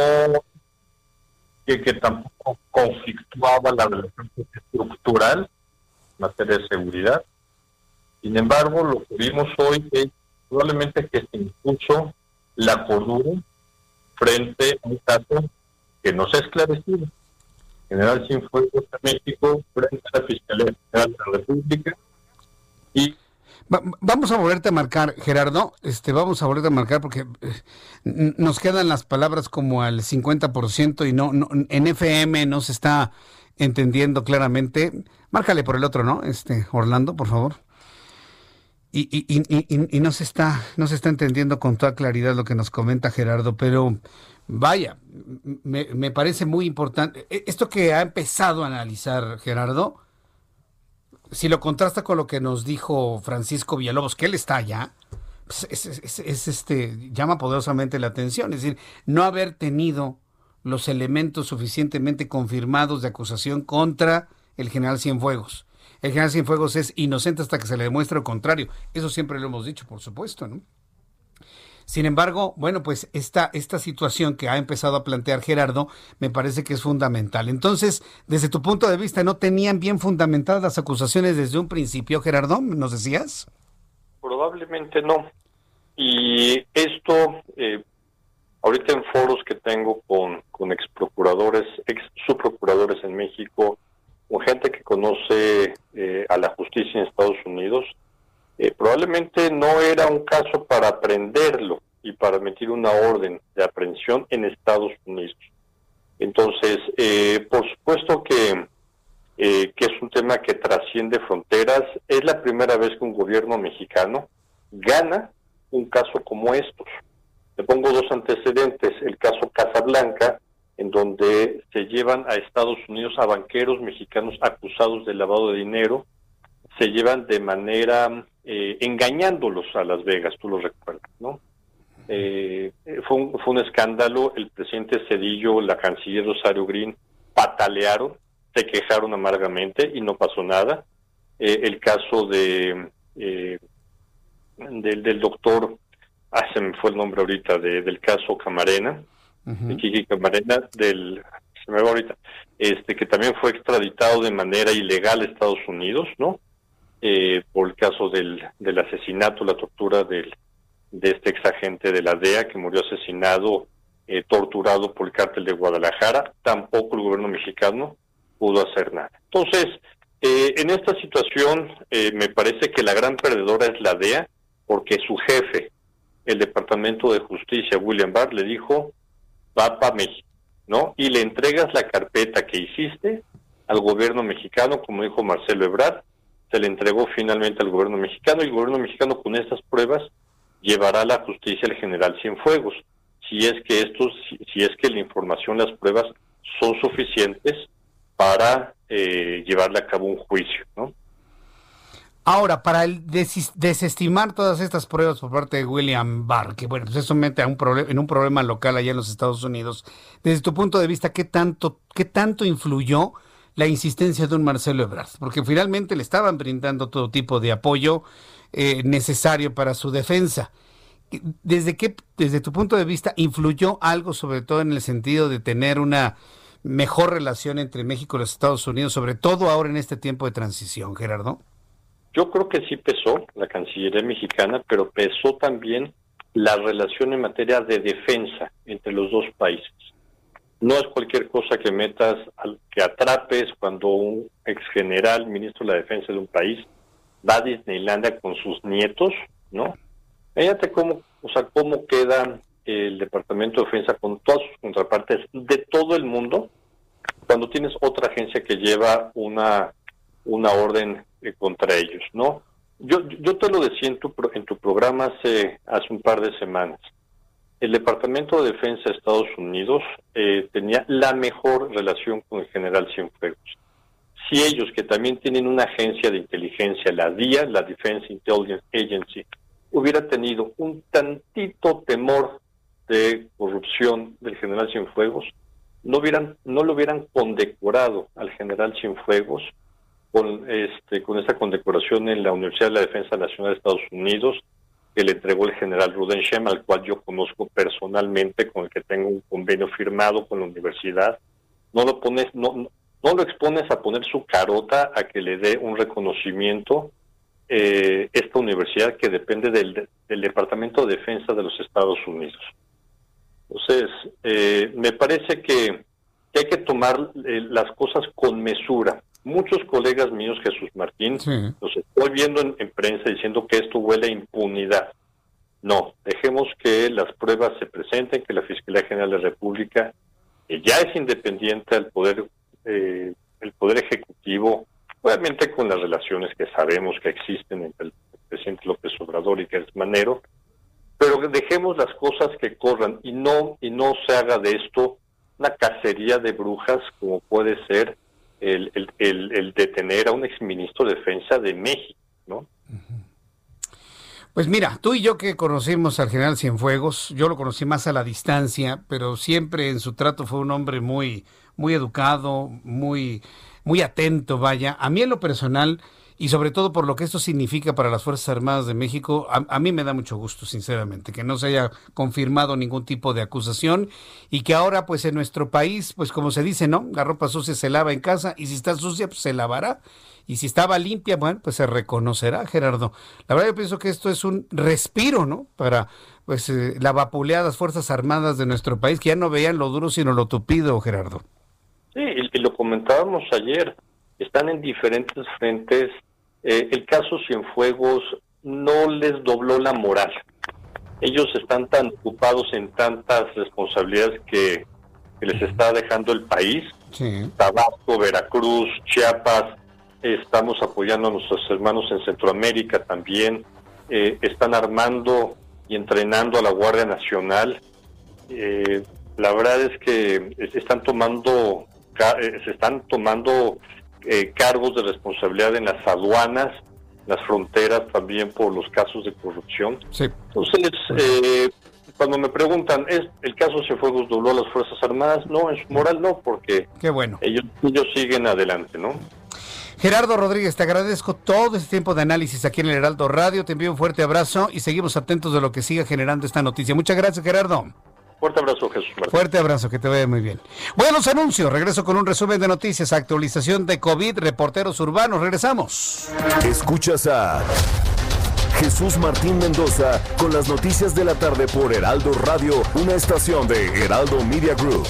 que, que tampoco conflictuaba la relación estructural en materia de seguridad. Sin embargo, lo que vimos hoy es probablemente que se impuso la cordura frente a un caso que no se ha esclarecido. General Cienfuegos de México frente a la Fiscalía General de la República y vamos a volverte a marcar, Gerardo, este, vamos a volverte a marcar porque eh, nos quedan las palabras como al 50% y no, no, en FM no se está entendiendo claramente. Márcale por el otro, ¿no? Este, Orlando, por favor y, y, y, y, no, se está, no se está entendiendo con toda claridad lo que nos comenta Gerardo, pero vaya, me, me parece muy importante. E, esto que ha empezado a analizar Gerardo, si lo contrasta con lo que nos dijo Francisco Villalobos, que él está allá, pues es, es, este, llama poderosamente la atención. Es decir, no haber tenido los elementos suficientemente confirmados de acusación contra el general Cienfuegos el general Cienfuegos es inocente hasta que se le demuestre lo contrario. Eso siempre lo hemos dicho, por supuesto, ¿no? Sin embargo, bueno, pues esta, esta situación que ha empezado a plantear Gerardo me parece que es fundamental. Entonces, desde tu punto de vista, ¿no tenían bien fundamentadas las acusaciones desde un principio, Gerardo? ¿Nos decías? Probablemente no. Y esto, eh, ahorita en foros que tengo con, con ex procuradores, ex subprocuradores en México, con gente que conoce eh, a la justicia en Estados Unidos, eh, probablemente no era un caso para aprenderlo y para emitir una orden de aprehensión en Estados Unidos. Entonces, eh, por supuesto que, eh, que es un tema que trasciende fronteras. Es la primera vez que un gobierno mexicano gana un caso como estos. Le pongo dos antecedentes. El caso Casablanca, en donde se llevan a Estados Unidos a banqueros mexicanos acusados de lavado de dinero, se llevan de manera eh, engañándolos a Las Vegas, tú lo recuerdas, ¿no? Eh, fue, un, fue un escándalo, el presidente Cedillo, la canciller Rosario Green patalearon, se quejaron amargamente y no pasó nada. Eh, el caso de del, del doctor, ah, se me fue el nombre ahorita, de, del caso Camarena, de Kiki Camarena, del, se me va ahorita, este que también fue extraditado de manera ilegal a Estados Unidos, ¿no? Eh, por el caso del, del asesinato, la tortura del, de este exagente de la DEA que murió asesinado, eh, torturado por el cártel de Guadalajara, tampoco el gobierno mexicano pudo hacer nada. Entonces, eh, en esta situación eh, me parece que la gran perdedora es la DEA, porque su jefe, el Departamento de Justicia, William Barr, le dijo, va para México, ¿no? Y le entregas la carpeta que hiciste al gobierno mexicano, como dijo Marcelo Ebrard, se le entregó finalmente al gobierno mexicano y el gobierno mexicano con estas pruebas llevará a la justicia al general Cienfuegos. Si es que estos, si, es que la información, las pruebas son suficientes para eh, llevarle a cabo un juicio, ¿no? Ahora, para el des desestimar todas estas pruebas por parte de William Barr, que bueno, pues eso mete a un en un problema local allá en los Estados Unidos, desde tu punto de vista, ¿qué tanto, qué tanto influyó la insistencia de un Marcelo Ebrard? Porque finalmente le estaban brindando todo tipo de apoyo eh, necesario para su defensa. ¿Desde qué, desde tu punto de vista, influyó algo, sobre todo en el sentido de tener una mejor relación entre México y los Estados Unidos, sobre todo ahora en este tiempo de transición, Gerardo? Yo creo que sí pesó la Cancillería mexicana, pero pesó también la relación en materia de defensa entre los dos países. No es cualquier cosa que metas, que atrapes cuando un ex general, ministro de la Defensa de un país, va a Disneylandia con sus nietos, ¿no? Fíjate cómo, o sea, cómo queda el Departamento de Defensa con todas sus contrapartes de todo el mundo cuando tienes otra agencia que lleva una, una orden eh, contra ellos, ¿no? Yo, yo te lo decía en tu, en tu programa hace, un par de semanas. El Departamento de Defensa de Estados Unidos eh, tenía la mejor relación con el general Cienfuegos. Si ellos, que también tienen una agencia de inteligencia, la DIA, la Defense Intelligence Agency, hubiera tenido un tantito temor de corrupción del general Cienfuegos, no hubieran, no lo hubieran condecorado al general Cienfuegos con este, con esa condecoración en la Universidad de la Defensa Nacional de Estados Unidos que le entregó el general Rudenschem, al cual yo conozco personalmente, con el que tengo un convenio firmado con la universidad. No lo pones, no, no lo expones a poner su carota a que le dé un reconocimiento eh, esta universidad que depende del, Departamento de Defensa de los Estados Unidos. Entonces, eh, me parece que, que, hay que tomar eh, las cosas con mesura. Muchos colegas míos, Jesús Martín, sí. los estoy viendo en, en, prensa diciendo que esto huele a impunidad. No, dejemos que las pruebas se presenten, que la Fiscalía General de la República, que ya es independiente al Poder, eh, el Poder Ejecutivo, obviamente con las relaciones que sabemos que existen entre el presidente López Obrador y Gertz Manero, pero dejemos las cosas que corran y no y no se haga de esto una cacería de brujas como puede ser el, el, el, detener a un exministro de Defensa de México, ¿no? Pues mira, tú y yo que conocimos al general Cienfuegos, yo lo conocí más a la distancia, pero siempre en su trato fue un hombre muy, muy educado, muy, muy atento, vaya. A mí en lo personal, y sobre todo por lo que esto significa para las Fuerzas Armadas de México, a, mí me da mucho gusto, sinceramente, que no se haya confirmado ningún tipo de acusación y que ahora, pues en nuestro país, pues como se dice, ¿no? La ropa sucia se lava en casa y si está sucia, pues se lavará. Y si estaba limpia, bueno, pues se reconocerá, Gerardo. La verdad yo pienso que esto es un respiro, ¿no? Para pues eh, la vapuleadas Fuerzas Armadas de nuestro país, que ya no veían lo duro sino lo tupido, Gerardo. Sí, y lo comentábamos ayer, están en diferentes frentes. Eh, el caso Cienfuegos no les dobló la moral. Ellos están tan ocupados en tantas responsabilidades que, les está dejando el país. Tabasco, Veracruz, Chiapas, estamos apoyando a nuestros hermanos en Centroamérica también. Eh, están armando y entrenando a la Guardia Nacional. Eh, la verdad es que están tomando, se están tomando eh, cargos de responsabilidad en las aduanas, las fronteras también por los casos de corrupción. Entonces, eh, cuando me preguntan, ¿es el caso Cienfuegos dobló a las Fuerzas Armadas? No, en su moral no, porque Qué bueno. ellos, ellos siguen adelante, ¿no? Gerardo Rodríguez, te agradezco todo este tiempo de análisis aquí en el Heraldo Radio. Te envío un fuerte abrazo y seguimos atentos de lo que siga generando esta noticia. Muchas gracias, Gerardo. Fuerte abrazo, Jesús Martín. Fuerte abrazo, que te vaya muy bien. Buenos anuncios. Regreso con un resumen de noticias, actualización de COVID, reporteros urbanos. Regresamos. Escuchas a Jesús Martín Mendoza con las noticias de la tarde por Heraldo Radio, una estación de Heraldo Media Group.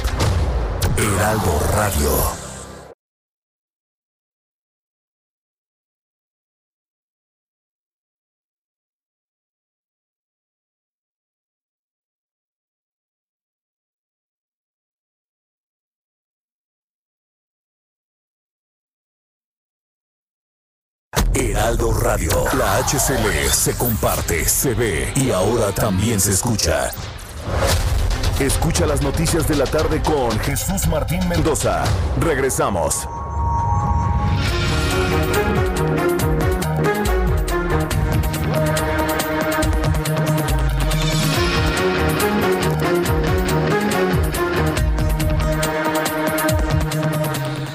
Heraldo Radio. Heraldo Radio. La HCL se comparte, se ve y ahora también se escucha. Escucha las noticias de la tarde con Jesús Martín Mendoza. Regresamos.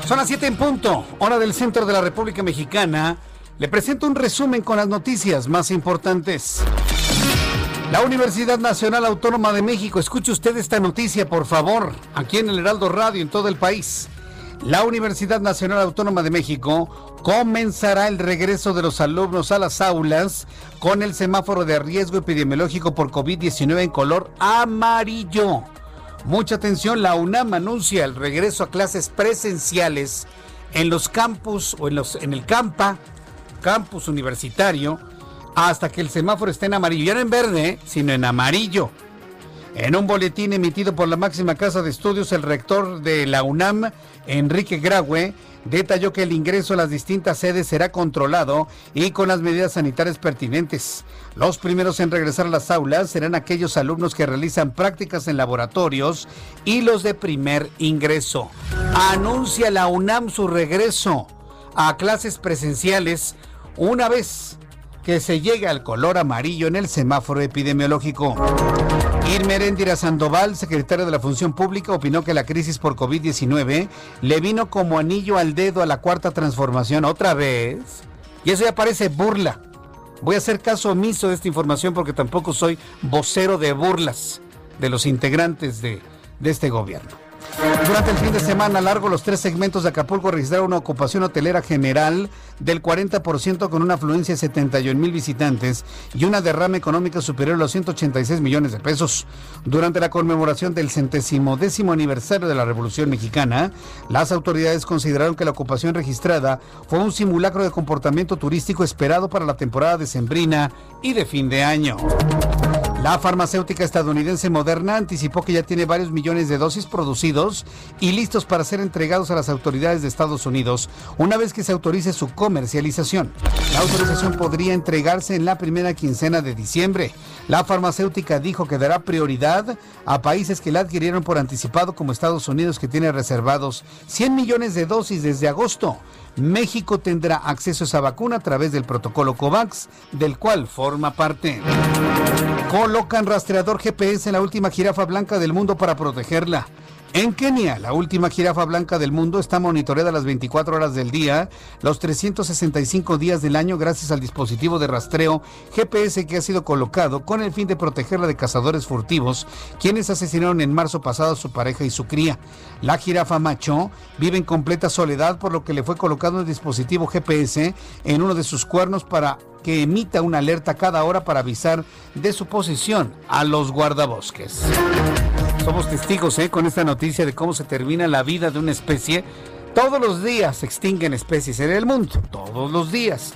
Son las 7 en punto, hora del centro de la República Mexicana. Le presento un resumen con las noticias más importantes. La Universidad Nacional Autónoma de México, escuche usted esta noticia, por favor, aquí en el Heraldo Radio, en todo el país. La Universidad Nacional Autónoma de México comenzará el regreso de los alumnos a las aulas con el semáforo de riesgo epidemiológico por COVID-19 en color amarillo. Mucha atención, la UNAM anuncia el regreso a clases presenciales en los campus o en, en el CAMPA campus universitario hasta que el semáforo esté en amarillo, ya no en verde, sino en amarillo. En un boletín emitido por la máxima casa de estudios, el rector de la UNAM, Enrique Graue, detalló que el ingreso a las distintas sedes será controlado y con las medidas sanitarias pertinentes. Los primeros en regresar a las aulas serán aquellos alumnos que realizan prácticas en laboratorios y los de primer ingreso. Anuncia la UNAM su regreso a clases presenciales una vez que se llegue al color amarillo en el semáforo epidemiológico. Irma Erendira Sandoval, secretaria de la Función Pública, opinó que la crisis por COVID-19 le vino como anillo al dedo a la cuarta transformación otra vez. Y eso ya parece burla. Voy a hacer caso omiso de esta información porque tampoco soy vocero de burlas de los integrantes de este gobierno. Durante el fin de semana largo, los tres segmentos de Acapulco registraron una ocupación hotelera general del 40% con una afluencia de 71 mil visitantes y una derrama económica superior a los 186 millones de pesos. Durante la conmemoración del centésimo décimo aniversario de la Revolución Mexicana, las autoridades consideraron que la ocupación registrada fue un simulacro de comportamiento turístico esperado para la temporada decembrina y de fin de año. La farmacéutica estadounidense Moderna anticipó que ya tiene varios millones de dosis producidos y listos para ser entregados a las autoridades de Estados Unidos una vez que se autorice su comercialización. La autorización podría entregarse en la primera quincena de diciembre. La farmacéutica dijo que dará prioridad a países que la adquirieron por anticipado como Estados Unidos que tiene reservados 100 millones de dosis desde agosto. México tendrá acceso a esa vacuna a través del protocolo COVAX, del cual forma parte. Colocan rastreador GPS en la última jirafa blanca del mundo para protegerla. En Kenia, la última jirafa blanca del mundo está monitoreada las 24 horas del día, los 365 días del año gracias al dispositivo de rastreo GPS que ha sido colocado con el fin de protegerla de cazadores furtivos, quienes asesinaron en marzo pasado a su pareja y su cría. La jirafa macho vive en completa soledad por lo que le fue colocado un dispositivo GPS en uno de sus cuernos para que emita una alerta cada hora para avisar de su posición a los guardabosques. Somos testigos ¿eh? con esta noticia de cómo se termina la vida de una especie. Todos los días se extinguen especies en el mundo, todos los días.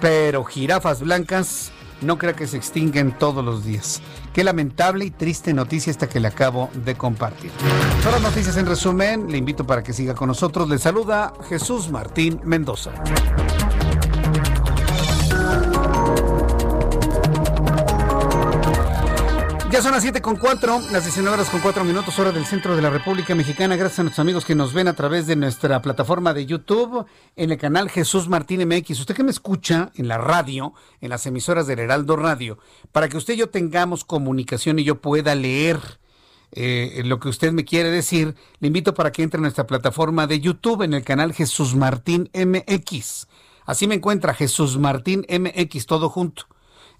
Pero jirafas blancas no creo que se extinguen todos los días. Qué lamentable y triste noticia esta que le acabo de compartir. Son las noticias en resumen. Le invito para que siga con nosotros. Le saluda Jesús Martín Mendoza. Ya son las 7 con 4, las 19 horas con 4 minutos, hora del centro de la República Mexicana. Gracias a nuestros amigos que nos ven a través de nuestra plataforma de YouTube, en el canal Jesús Martín MX. Usted que me escucha en la radio, en las emisoras del Heraldo Radio, para que usted y yo tengamos comunicación y yo pueda leer eh, lo que usted me quiere decir, le invito para que entre a nuestra plataforma de YouTube, en el canal Jesús Martín MX. Así me encuentra Jesús Martín MX, todo junto.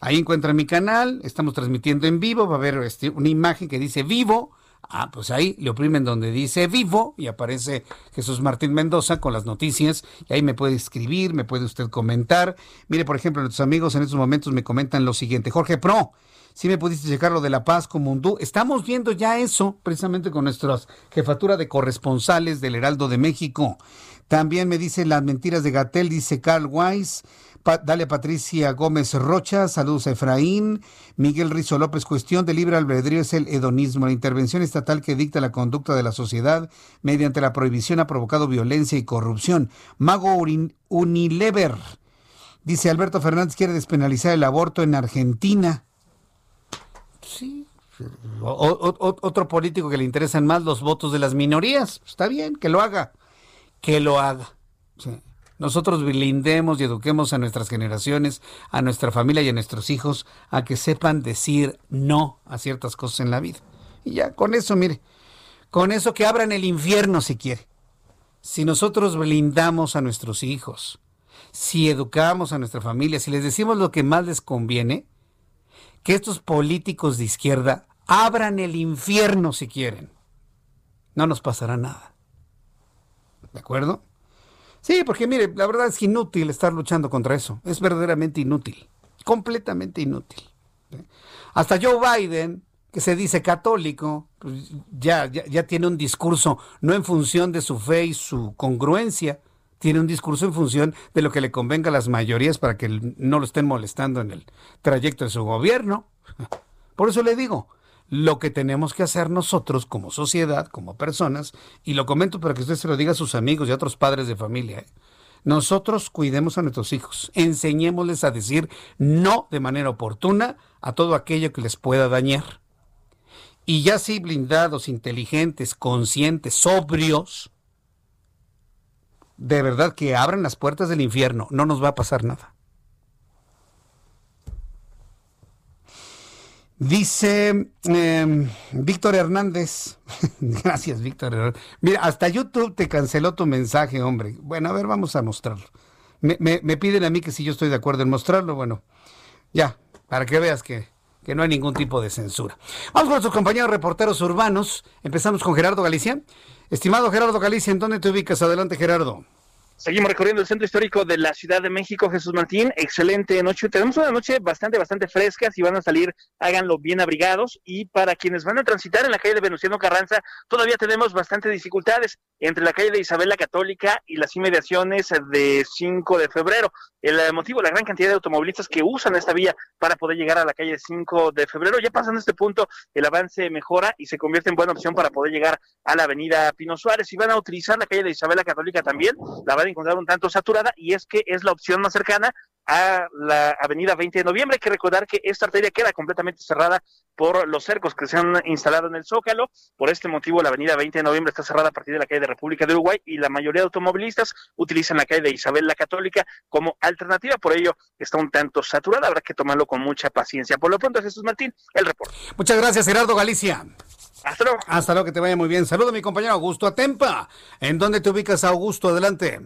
Ahí encuentra mi canal, estamos transmitiendo en vivo, va a haber este, una imagen que dice vivo. Ah, pues ahí le oprimen donde dice vivo y aparece Jesús Martín Mendoza con las noticias y ahí me puede escribir, me puede usted comentar. Mire, por ejemplo, nuestros amigos en estos momentos me comentan lo siguiente. Jorge Pro, si me pudiste checar lo de La Paz con Mundú. Estamos viendo ya eso precisamente con nuestra jefatura de corresponsales del Heraldo de México. También me dice las mentiras de Gatel, dice Carl Weiss dale Patricia Gómez Rocha, saludos a Efraín. Miguel Rizo López, cuestión de libre albedrío es el hedonismo. La intervención estatal que dicta la conducta de la sociedad mediante la prohibición ha provocado violencia y corrupción. Mago Unilever. Dice Alberto Fernández quiere despenalizar el aborto en Argentina. Sí. otro político que le interesan más los votos de las minorías. Está bien, que lo haga. Que lo haga. Sí nosotros blindemos y eduquemos a nuestras generaciones, a nuestra familia y a nuestros hijos a que sepan decir no a ciertas cosas en la vida. Y ya, con eso, mire, con eso que abran el infierno si quiere. Si nosotros blindamos a nuestros hijos, si educamos a nuestra familia, si les decimos lo que más les conviene, que estos políticos de izquierda abran el infierno si quieren. No nos pasará nada. ¿De acuerdo? Sí, porque mire, la verdad es inútil estar luchando contra eso. Es verdaderamente inútil. Completamente inútil. Hasta Joe Biden, que se dice católico, pues ya, ya, ya tiene un discurso no en función de su fe y su congruencia, tiene un discurso en función de lo que le convenga a las mayorías para que no lo estén molestando en el trayecto de su gobierno. Por eso le digo, lo que tenemos que hacer nosotros como sociedad, como personas, y lo comento para que usted se lo diga a sus amigos y a otros padres de familia. ¿eh? Nosotros cuidemos a nuestros hijos, enseñémosles a decir no de manera oportuna a todo aquello que les pueda dañar. Y ya sí blindados, inteligentes, conscientes, sobrios, de verdad que abran las puertas del infierno, no nos va a pasar nada. Dice em, Víctor Hernández. Gracias, Víctor Mira, hasta YouTube te canceló tu mensaje, hombre. Bueno, a ver, vamos a mostrarlo. Me, me, piden a mí que si yo estoy de acuerdo en mostrarlo. Bueno, ya, para que veas que, que no hay ningún tipo de censura. Vamos con nuestros compañeros reporteros urbanos. Empezamos con Gerardo Galicia. Estimado Gerardo Galicia, ¿en dónde te ubicas? Adelante, Gerardo. Seguimos recorriendo el centro histórico de la Ciudad de México, Jesús Martín. Excelente noche. Tenemos una noche bastante, bastante fresca. Si van a salir, háganlo bien abrigados. Y para quienes van a transitar en la calle de Venustiano Carranza, todavía tenemos bastante dificultades entre la calle de Isabel la Católica y las inmediaciones de 5 de febrero. El motivo, la gran cantidad de automovilistas que usan esta vía para poder llegar a la calle 5 de febrero. Ya pasando este punto, el avance mejora y se convierte en buena opción para poder llegar a la avenida Pino Suárez. Si van a utilizar la calle de Isabel la Católica también, la van encontrar un tanto saturada y es que es la opción más cercana a la avenida 20 de noviembre. Hay que recordar que esta arteria queda completamente cerrada por los cercos que se han instalado en el Zócalo. Por este motivo, la avenida 20 de noviembre está cerrada a partir de la calle de República de Uruguay y la mayoría de automovilistas utilizan la calle de Isabel la Católica como alternativa. Por ello, está un tanto saturada. Habrá que tomarlo con mucha paciencia. Por lo pronto, Jesús Martín, el reporte. Muchas gracias, Gerardo Galicia. Hasta luego. Hasta luego, que te vaya muy bien. Saludo a mi compañero Augusto Atempa. ¿En dónde te ubicas, Augusto? Adelante.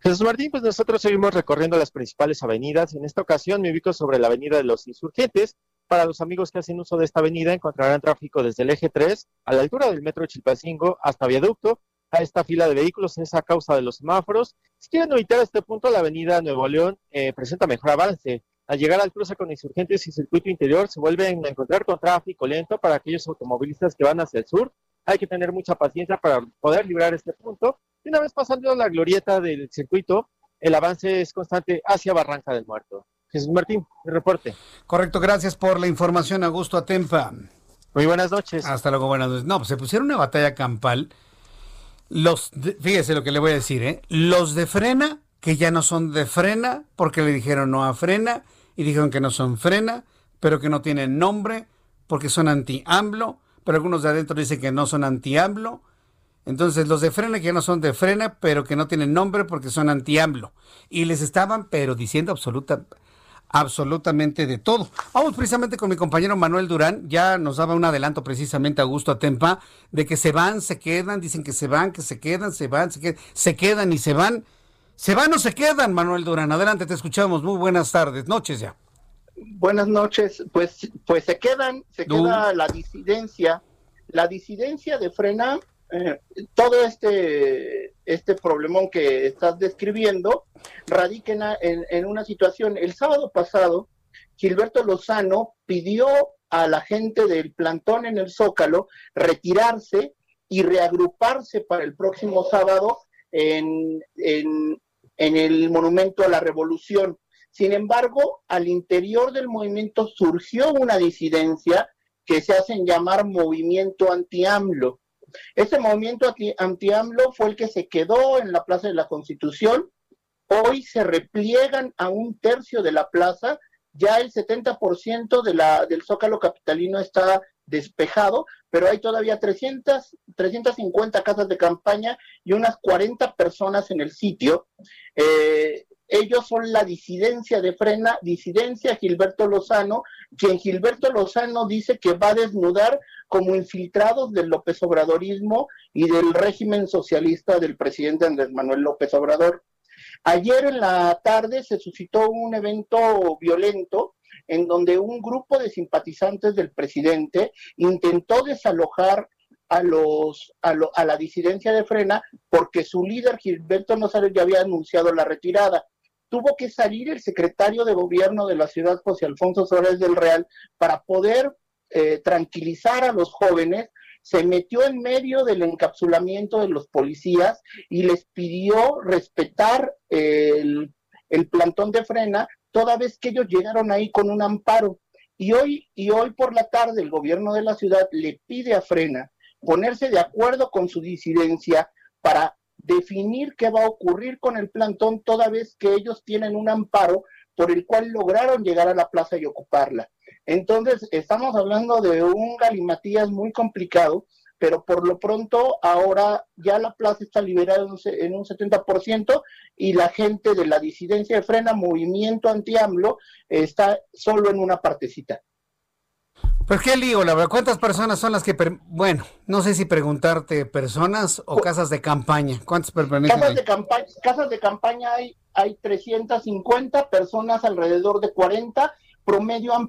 Jesús Martín, pues nosotros seguimos recorriendo las principales avenidas. En esta ocasión me ubico sobre la avenida de los Insurgentes. Para los amigos que hacen uso de esta avenida encontrarán tráfico desde el eje 3 a la altura del metro Chilpancingo hasta Viaducto. A esta fila de vehículos es a causa de los semáforos. Si quieren evitar este punto, la avenida Nuevo León eh, presenta mejor avance. Al llegar al cruce con Insurgentes y Circuito Interior se vuelven a encontrar con tráfico lento para aquellos automovilistas que van hacia el sur. Hay que tener mucha paciencia para poder librar este punto y una vez pasando la glorieta del circuito, el avance es constante hacia Barranca del Muerto. Jesús Martín, el reporte. Correcto, gracias por la información, Augusto Atempa. Muy buenas noches. Hasta luego, buenas noches. No, pues se pusieron una batalla campal. Los, fíjese lo que le voy a decir, ¿eh? Los de frena, que ya no son de frena, porque le dijeron no a frena, y dijeron que no son frena, pero que no tienen nombre, porque son anti-AMLO, pero algunos de adentro dicen que no son anti-AMLO, entonces, los de frena que no son de frena, pero que no tienen nombre porque son anti-AMLO. Y les estaban, pero diciendo absoluta, absolutamente de todo. Vamos precisamente con mi compañero Manuel Durán. Ya nos daba un adelanto precisamente a Augusto Atempa de que se van, se quedan, dicen que se van, que se quedan, se van, se quedan, se quedan y se van. ¿Se van o se quedan, Manuel Durán? Adelante, te escuchamos. Muy buenas tardes, noches ya. Buenas noches. Pues, pues se quedan, se queda la disidencia. La disidencia de frena eh, todo este, este problemón que estás describiendo radica en, una situación. El sábado pasado, Gilberto Lozano pidió a la gente del plantón en el Zócalo retirarse y reagruparse para el próximo sábado en, en, en el Monumento a la Revolución. Sin embargo, al interior del movimiento surgió una disidencia que se hacen llamar movimiento anti-AMLO. Ese movimiento anti-AMLO fue el que se quedó en la Plaza de la Constitución. Hoy se repliegan a un tercio de la plaza. Ya el 70% de la, del zócalo capitalino está despejado, pero hay todavía 300, 350 casas de campaña y unas 40 personas en el sitio. Eh, ellos son la disidencia de Frena, disidencia Gilberto Lozano, quien Gilberto Lozano dice que va a desnudar como infiltrados del López Obradorismo y del régimen socialista del presidente Andrés Manuel López Obrador. Ayer en la tarde se suscitó un evento violento en donde un grupo de simpatizantes del presidente intentó desalojar a los a, a la disidencia de Frena porque su líder Gilberto Nazario ya había anunciado la retirada. Tuvo que salir el secretario de gobierno de la ciudad, José Alfonso Suárez del Real, para poder eh, tranquilizar a los jóvenes, se metió en medio del encapsulamiento de los policías y les pidió respetar el, el plantón de frena, toda vez que ellos llegaron ahí con un amparo. Y hoy, y hoy por la tarde el gobierno de la ciudad le pide a Frena ponerse de acuerdo con su disidencia para definir qué va a ocurrir con el plantón toda vez que ellos tienen un amparo por el cual lograron llegar a la plaza y ocuparla. Entonces, estamos hablando de un galimatías muy complicado, pero por lo pronto ahora ya la plaza está liberada en un 70% y la gente de la disidencia de frena, movimiento anti-AMLO, está solo en una partecita. Pues qué lío, la verdad. ¿Cuántas personas son las que, bueno, no sé si preguntarte personas o casas de campaña? ¿Cuántas permanecen? Casas de campaña, casas de campaña hay, hay 350 personas, alrededor de 40. Promedio han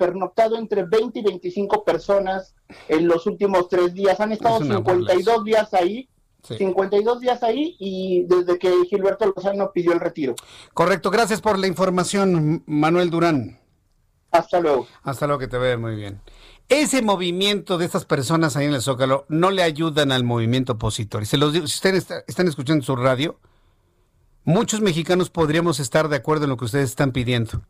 pernoctado entre 20 y 25 personas en los últimos tres días. Han estado 52 días ahí. 52 días ahí y desde que Gilberto Lozano pidió el retiro. Correcto, gracias por la información, Manuel Durán. Hasta luego. Hasta luego, que te vea muy bien. Ese movimiento de estas personas ahí en el Zócalo no le ayudan al movimiento opositor. Y se los digo, si ustedes están escuchando su radio, muchos mexicanos podríamos estar de acuerdo en lo que ustedes están pidiendo.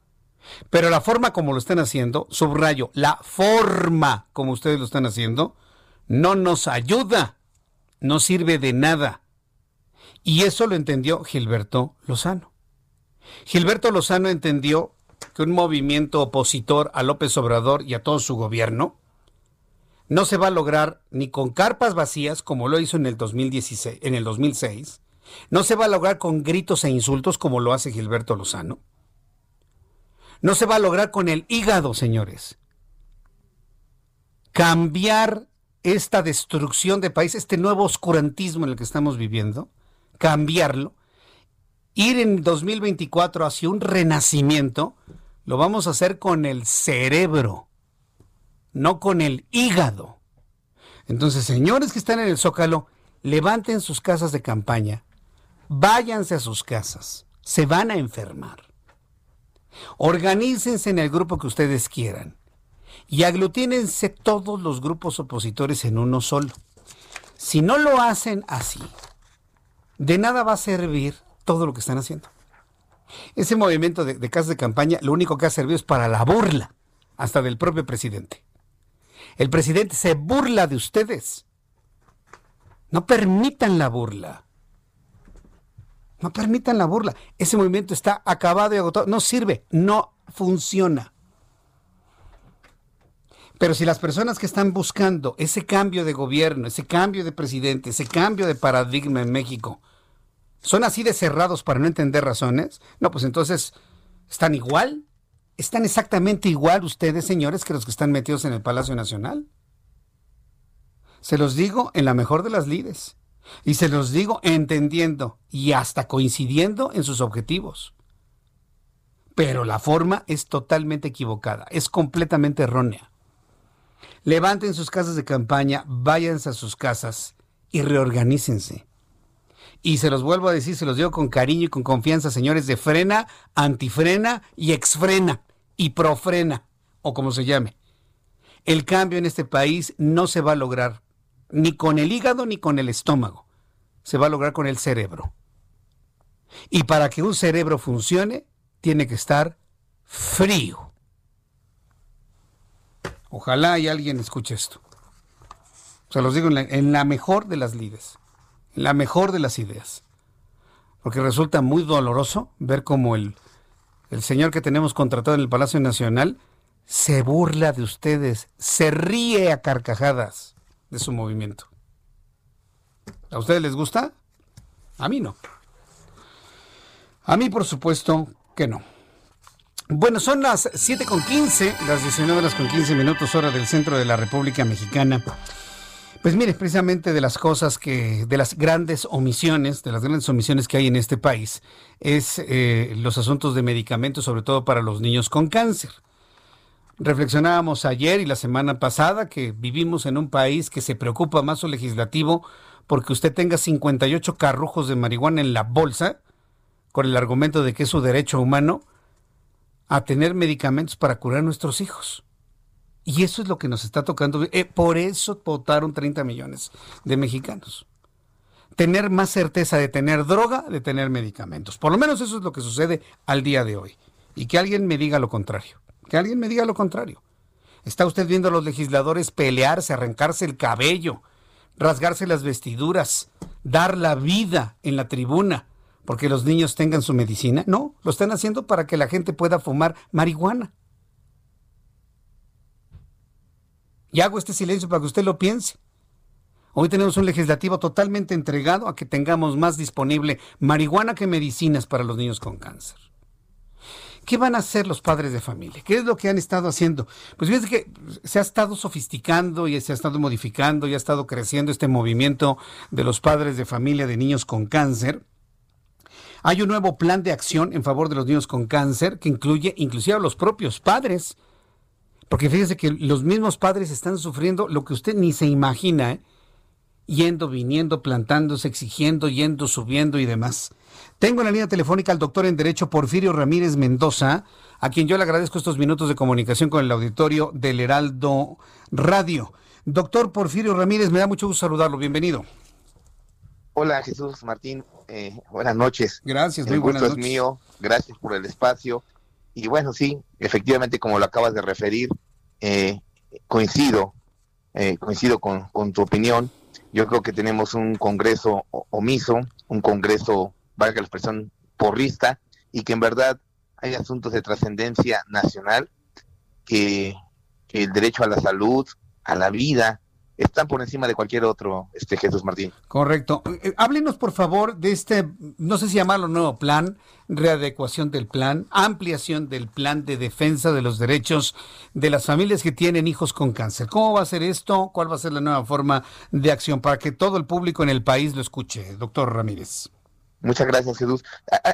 Pero la forma como lo están haciendo, subrayo, la forma como ustedes lo están haciendo, no nos ayuda, no sirve de nada. Y eso lo entendió Gilberto Lozano. Gilberto Lozano entendió que un movimiento opositor a López Obrador y a todo su gobierno no se va a lograr ni con carpas vacías como lo hizo en el 2016, en el 2006, no se va a lograr con gritos e insultos como lo hace Gilberto Lozano. No se va a lograr con el hígado, señores. cambiar esta destrucción de país, este nuevo oscurantismo en el que estamos viviendo, cambiarlo, ir en 2024 hacia un renacimiento, lo vamos a hacer con el cerebro, no con el hígado. Entonces, señores que están en el Zócalo, levanten sus casas de campaña, váyanse a sus casas, se van a enfermar. Organícense en el grupo que ustedes quieran y aglutínense todos los grupos opositores en uno solo. Si no lo hacen así, de nada va a servir todo lo que están haciendo. Ese movimiento de, de casas de campaña lo único que ha servido es para la burla, hasta del propio presidente. El presidente se burla de ustedes. No permitan la burla. No permitan la burla. Ese movimiento está acabado y agotado. No sirve, no funciona. Pero si las personas que están buscando ese cambio de gobierno, ese cambio de presidente, ese cambio de paradigma en México, son así de cerrados para no entender razones, no, pues entonces están igual, están exactamente igual ustedes, señores, que los que están metidos en el Palacio Nacional. Se los digo en la mejor de las lides. Y se los digo entendiendo y hasta coincidiendo en sus objetivos. Pero la forma es totalmente equivocada, es completamente errónea. Levanten sus casas de campaña, váyanse a sus casas y reorganícense. Y se los vuelvo a decir, se los digo con cariño y con confianza, señores, de frena, antifrena y exfrena y profrena, o como se llame. El cambio en este país no se va a lograr ni con el hígado ni con el estómago. Se va a lograr con el cerebro. Y para que un cerebro funcione, tiene que estar frío. Ojalá y alguien escuche esto. Se los digo en la, mejor de las lides, en la mejor de las ideas. Porque resulta muy doloroso ver cómo el, el señor que tenemos contratado en el Palacio Nacional se burla de ustedes, se ríe a carcajadas de su movimiento. ¿A ustedes les gusta? A mí no. A mí, por supuesto, que no. Bueno, son las 7 con 15, las 19 horas con 15 minutos, hora del centro de la República Mexicana. Pues mire, precisamente de las cosas que, de las grandes omisiones, de las grandes omisiones que hay en este país, es eh, los asuntos de medicamentos, sobre todo para los niños con cáncer. Reflexionábamos ayer y la semana pasada que vivimos en un país que se preocupa más su legislativo porque usted tenga 58 carrujos de marihuana en la bolsa, con el argumento de que es su derecho humano, a tener medicamentos para curar a nuestros hijos. Y eso es lo que nos está tocando. Eh, por eso votaron 30 millones de mexicanos. Tener más certeza de tener droga, de tener medicamentos. Por lo menos eso es lo que sucede al día de hoy. Y que alguien me diga lo contrario. Que alguien me diga lo contrario. Está usted viendo a los legisladores pelearse, arrancarse el cabello, rasgarse las vestiduras, dar la vida en la tribuna porque los niños tengan su medicina. No, lo están haciendo para que la gente pueda fumar marihuana. Y hago este silencio para que usted lo piense. Hoy tenemos un legislativo totalmente entregado a que tengamos más disponible marihuana que medicinas para los niños con cáncer. ¿Qué van a hacer los padres de familia? ¿Qué es lo que han estado haciendo? Pues fíjense que se ha estado sofisticando y se ha estado modificando y ha estado creciendo este movimiento de los padres de familia de niños con cáncer hay un nuevo plan de acción en favor de los niños con cáncer que incluye inclusive a los propios padres. Porque fíjese que los mismos padres están sufriendo lo que usted ni se imagina, ¿eh? Yendo, viniendo, plantándose, exigiendo, yendo, subiendo y demás. Tengo en la línea telefónica al doctor en Derecho Porfirio Ramírez Mendoza, a quien yo le agradezco estos minutos de comunicación con el auditorio del Heraldo Radio. Doctor Porfirio Ramírez, me da mucho gusto saludarlo. Bienvenido. Hola Jesús Martín, eh, buenas noches. Gracias, muy el gusto buenas es mío, gracias por el espacio. Y bueno, sí, efectivamente, como lo acabas de referir, eh, coincido, eh, coincido con, con, tu opinión. Yo creo que tenemos un Congreso omiso, un Congreso, valga la expresión, porrista, y que en verdad hay asuntos de trascendencia nacional, que, que el derecho a la salud, a la vida, están por encima de cualquier otro, este Jesús Martín. Correcto. Eh, háblenos, por favor, de este, no sé si llamarlo nuevo plan, readecuación del plan, ampliación del plan de defensa de los derechos de las familias que tienen hijos con cáncer. ¿Cómo va a ser esto? ¿Cuál va a ser la nueva forma de acción para que todo el público en el país lo escuche, doctor Ramírez? Muchas gracias, Jesús.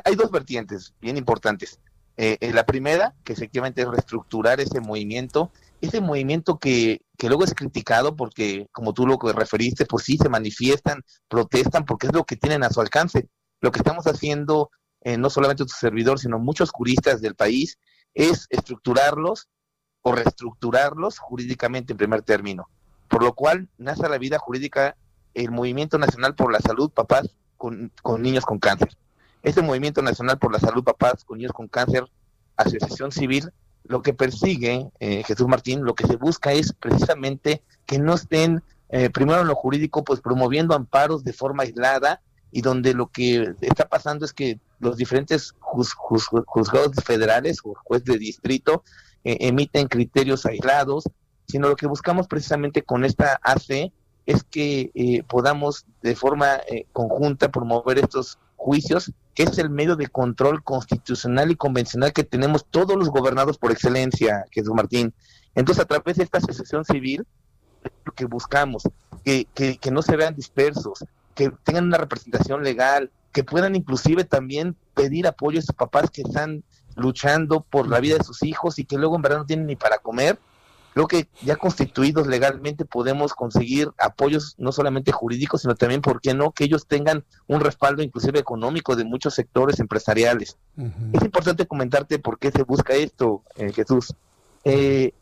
Hay dos vertientes bien importantes. Eh, eh, la primera, que efectivamente es reestructurar ese movimiento, ese movimiento que, que luego es criticado porque, como tú lo referiste, pues sí, se manifiestan, protestan, porque es lo que tienen a su alcance. Lo que estamos haciendo, eh, no solamente tu servidor, sino muchos juristas del país, es estructurarlos o reestructurarlos jurídicamente en primer término. Por lo cual nace la vida jurídica el Movimiento Nacional por la Salud, papás con, con niños con cáncer. Este Movimiento Nacional por la Salud, papás con niños con cáncer, asociación civil, lo que persigue eh, Jesús Martín, lo que se busca es precisamente que no estén, eh, primero en lo jurídico, pues promoviendo amparos de forma aislada y donde lo que está pasando es que los diferentes juzgados federales o juez de distrito eh, emiten criterios aislados, sino lo que buscamos precisamente con esta AC es que podamos de forma conjunta promover estos juicios, que es el medio de control constitucional y convencional que tenemos todos los gobernados por excelencia, Jesús Martín. Entonces, a través de esta asociación civil, lo que buscamos, que, que, que no se vean dispersos, que tengan una representación legal, que puedan inclusive también pedir apoyo a sus papás que están luchando por la vida de sus hijos y que luego en verdad no tienen ni para comer Creo que ya constituidos legalmente podemos conseguir apoyos no solamente jurídicos, sino también, ¿por qué no?, que ellos tengan un respaldo inclusive económico de muchos sectores empresariales. Es importante comentarte por qué se busca esto, eh, Jesús. Eh,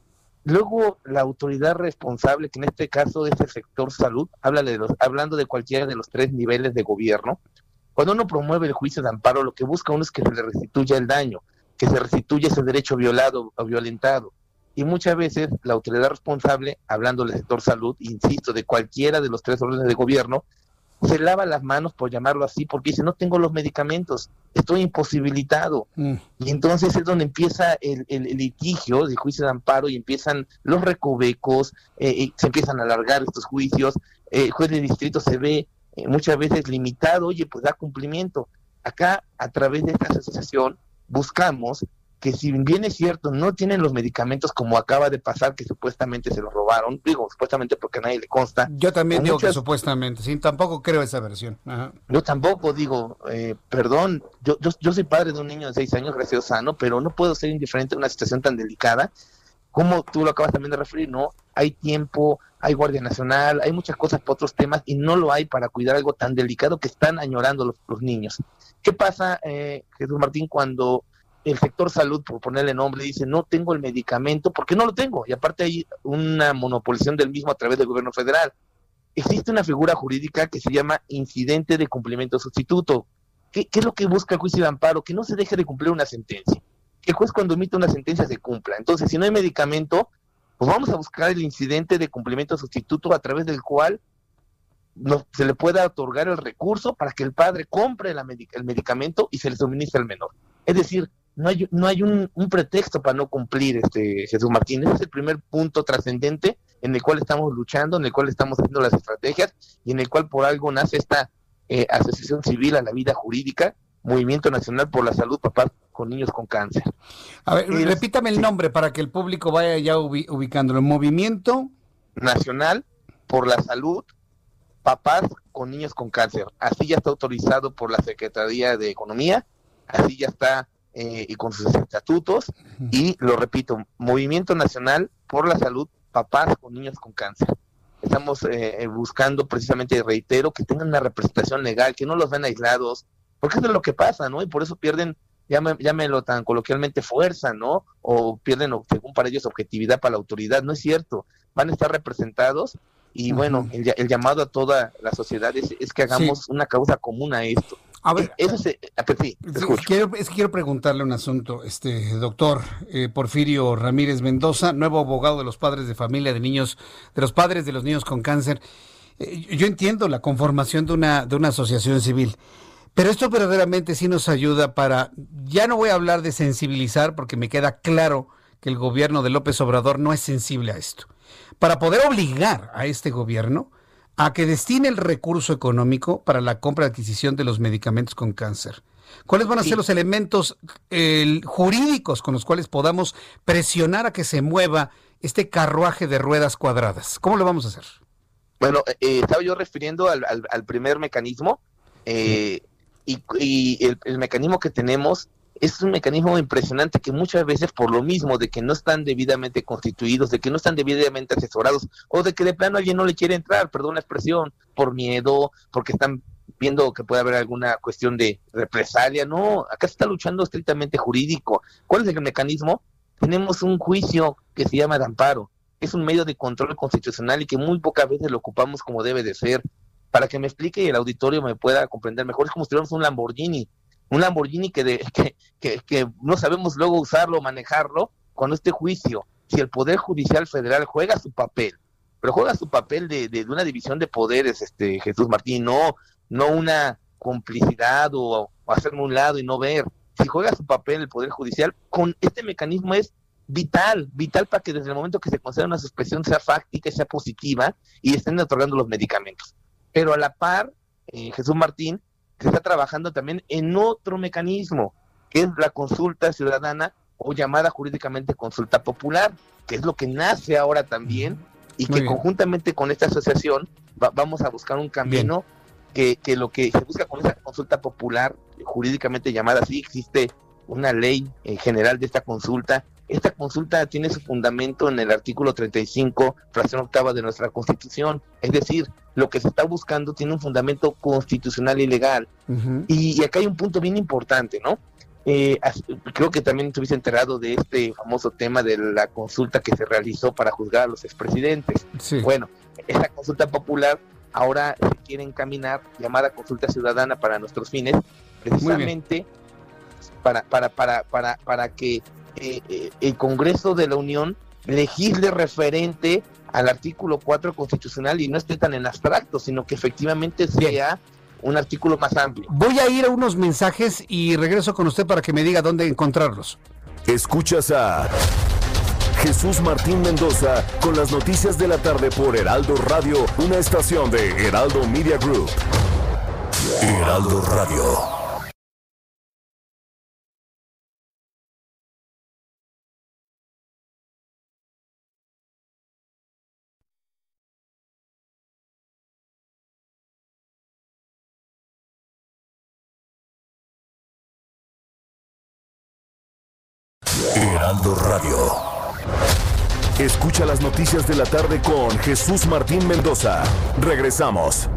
luego, la autoridad responsable, que en este caso es el sector salud, habla de los, hablando de cualquiera de los tres niveles de gobierno, cuando uno promueve el juicio de amparo, lo que busca uno es que se le restituya el daño, que se restituya ese derecho violado o violentado y muchas veces la autoridad responsable, hablando del sector salud, insisto, de cualquiera de los tres órdenes de gobierno, se lava las manos, por llamarlo así, porque dice, no tengo los medicamentos, estoy imposibilitado. Mm. Y entonces es donde empieza el, litigio de juicio de amparo y empiezan los recovecos, eh, se empiezan a alargar estos juicios, el juez de distrito se ve eh, muchas veces limitado, oye, pues da cumplimiento. Acá, a través de esta asociación, buscamos que si bien es cierto, no tienen los medicamentos como acaba de pasar, que supuestamente se los robaron, digo, supuestamente porque a nadie le consta. Yo también digo que supuestamente, sí, tampoco creo esa versión. Yo tampoco digo, eh, perdón, yo, yo, yo, soy padre de un niño de seis años, gracias sano, pero no puedo ser indiferente a una situación tan delicada, como tú lo acabas también de referir, ¿no? Hay tiempo, hay Guardia Nacional, hay muchas cosas para otros temas y no lo hay para cuidar algo tan delicado que están añorando los, los niños. ¿Qué pasa, eh, Jesús Martín, cuando el sector salud, por ponerle nombre, dice, no tengo el medicamento porque no lo tengo. Y aparte hay una monopolización del mismo a través del gobierno federal. Existe una figura jurídica que se llama incidente de cumplimiento sustituto. ¿Qué, es lo que busca el juicio de amparo? Que no se deje de cumplir una sentencia. Que el juez cuando emite una sentencia se cumpla. Entonces, si no hay medicamento, pues vamos a buscar el incidente de cumplimiento sustituto a través del cual se le pueda otorgar el recurso para que el padre compre el medicamento y se le suministre al menor. Es decir, no hay, no hay un, pretexto para no cumplir, este Jesús Martínez. es el primer punto trascendente en el cual estamos luchando, en el cual estamos haciendo las estrategias y en el cual por algo nace esta eh, asociación civil a la vida jurídica, Movimiento Nacional por la Salud Papás con Niños con Cáncer. A ver, repítame el nombre para que el público vaya ya ubicándolo. Movimiento Nacional por la Salud Papás con Niños con Cáncer. Así ya está autorizado por la Secretaría de Economía, así ya está eh, y con sus estatutos. Y lo repito, Movimiento Nacional por la Salud, papás con niños con cáncer. Estamos eh, eh, buscando precisamente, reitero, que tengan una representación legal, que no los ven aislados, porque eso es lo que pasa, ¿no? Y por eso pierden, llámelo tan coloquialmente, fuerza, ¿no? O pierden, según para ellos, objetividad para la autoridad. No es cierto. Van a estar representados y bueno, el, llamado a toda la sociedad es, que hagamos una causa común a esto. A ver, eso quiero, quiero preguntarle un asunto, este doctor eh, Porfirio Ramírez Mendoza, nuevo abogado de los padres de familia de niños, de los padres de los niños con cáncer. Eh, yo entiendo la conformación de una, de una asociación civil, pero esto verdaderamente sí nos ayuda para, ya no voy a hablar de sensibilizar porque me queda claro que el gobierno de López Obrador no es sensible a esto. para poder obligar a este gobierno a que destine el recurso económico para la compra y adquisición de los medicamentos con cáncer. ¿Cuáles van a ser los elementos jurídicos con los cuales podamos presionar a que se mueva este carruaje de ruedas cuadradas? ¿Cómo lo vamos a hacer? Bueno, eh, estaba yo refiriendo al, primer mecanismo eh, y, el, mecanismo que tenemos es un mecanismo impresionante que muchas veces por lo mismo de que no están debidamente constituidos, de que no están debidamente asesorados o de que de plano alguien no le quiere entrar, perdón la expresión, por miedo, porque están viendo que puede haber alguna cuestión de represalia, no, acá se está luchando estrictamente jurídico. ¿Cuál es el mecanismo? Tenemos un juicio que se llama de amparo, es un medio de control constitucional y que muy pocas veces lo ocupamos como debe de ser. Para que me explique y el auditorio me pueda comprender mejor, es como si tuviéramos un Lamborghini un Lamborghini que, de, que, que, no sabemos luego usarlo, manejarlo, cuando este juicio, si el Poder Judicial Federal juega su papel, pero juega su papel de, de, una división de poderes, este Jesús Martín, no, no una complicidad o, hacerme un lado y no ver. Si juega su papel el Poder Judicial, con este mecanismo es vital, vital para que desde el momento que se conceda una suspensión sea fáctica, sea positiva y estén otorgando los medicamentos. Pero a la par, eh, Jesús Martín, se está trabajando también en otro mecanismo, que es la consulta ciudadana o llamada jurídicamente consulta popular, que es lo que nace ahora también y que conjuntamente con esta asociación vamos a buscar un camino que, que, lo que se busca con esa consulta popular, jurídicamente llamada así, existe una ley en general de esta consulta. Esta consulta tiene su fundamento en el artículo 35, fracción octava de nuestra Constitución. Es decir, lo que se está buscando tiene un fundamento constitucional y legal. y, acá hay un punto bien importante, ¿no? Eh, creo que también estuviste enterado de este famoso tema de la consulta que se realizó para juzgar a los expresidentes. Bueno, esa consulta popular ahora se quiere encaminar, llamada consulta ciudadana para nuestros fines, precisamente para, para, para, para, para que eh, eh, el Congreso de la Unión legisle referente al artículo 4 constitucional y no esté tan en abstracto, sino que efectivamente sea un artículo más amplio. Voy a ir a unos mensajes y regreso con usted para que me diga dónde encontrarlos. Escuchas a Jesús Martín Mendoza con las noticias de la tarde por Heraldo Radio, una estación de Heraldo Media Group. Heraldo Radio. Radio. Escucha las noticias de la tarde con Jesús Martín Mendoza. Regresamos.